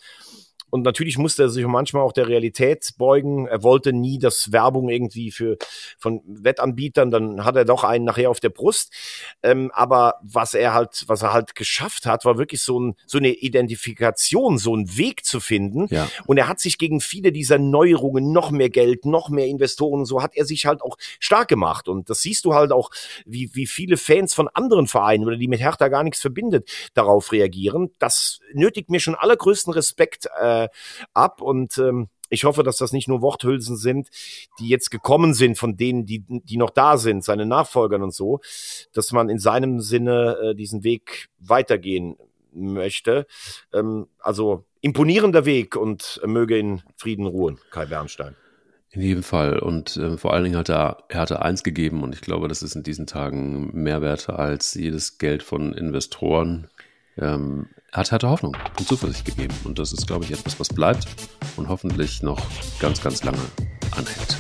Und natürlich musste er sich manchmal auch der Realität beugen. Er wollte nie das Werbung irgendwie für von Wettanbietern. Dann hat er doch einen nachher auf der Brust. Ähm, aber was er halt, was er halt geschafft hat, war wirklich so, ein, so eine Identifikation, so einen Weg zu finden. Ja. Und er hat sich gegen viele dieser Neuerungen, noch mehr Geld, noch mehr Investoren und so, hat er sich halt auch stark gemacht. Und das siehst du halt auch, wie, wie viele Fans von anderen Vereinen oder die mit Hertha gar nichts verbindet, darauf reagieren. Das nötigt mir schon allergrößten Respekt. Äh, ab und ähm, ich hoffe, dass das nicht nur Worthülsen sind, die jetzt gekommen sind von denen, die, die noch da sind, seine Nachfolgern und so, dass man in seinem Sinne äh, diesen Weg weitergehen möchte. Ähm, also imponierender Weg und möge in Frieden ruhen, Kai Bernstein. In jedem Fall. Und äh, vor allen Dingen hat er, hatte eins gegeben und ich glaube, das ist in diesen Tagen mehr wert als jedes Geld von Investoren, ähm, hat, hatte Hoffnung und Zuversicht gegeben. Und das ist, glaube ich, etwas, was bleibt und hoffentlich noch ganz, ganz lange anhält.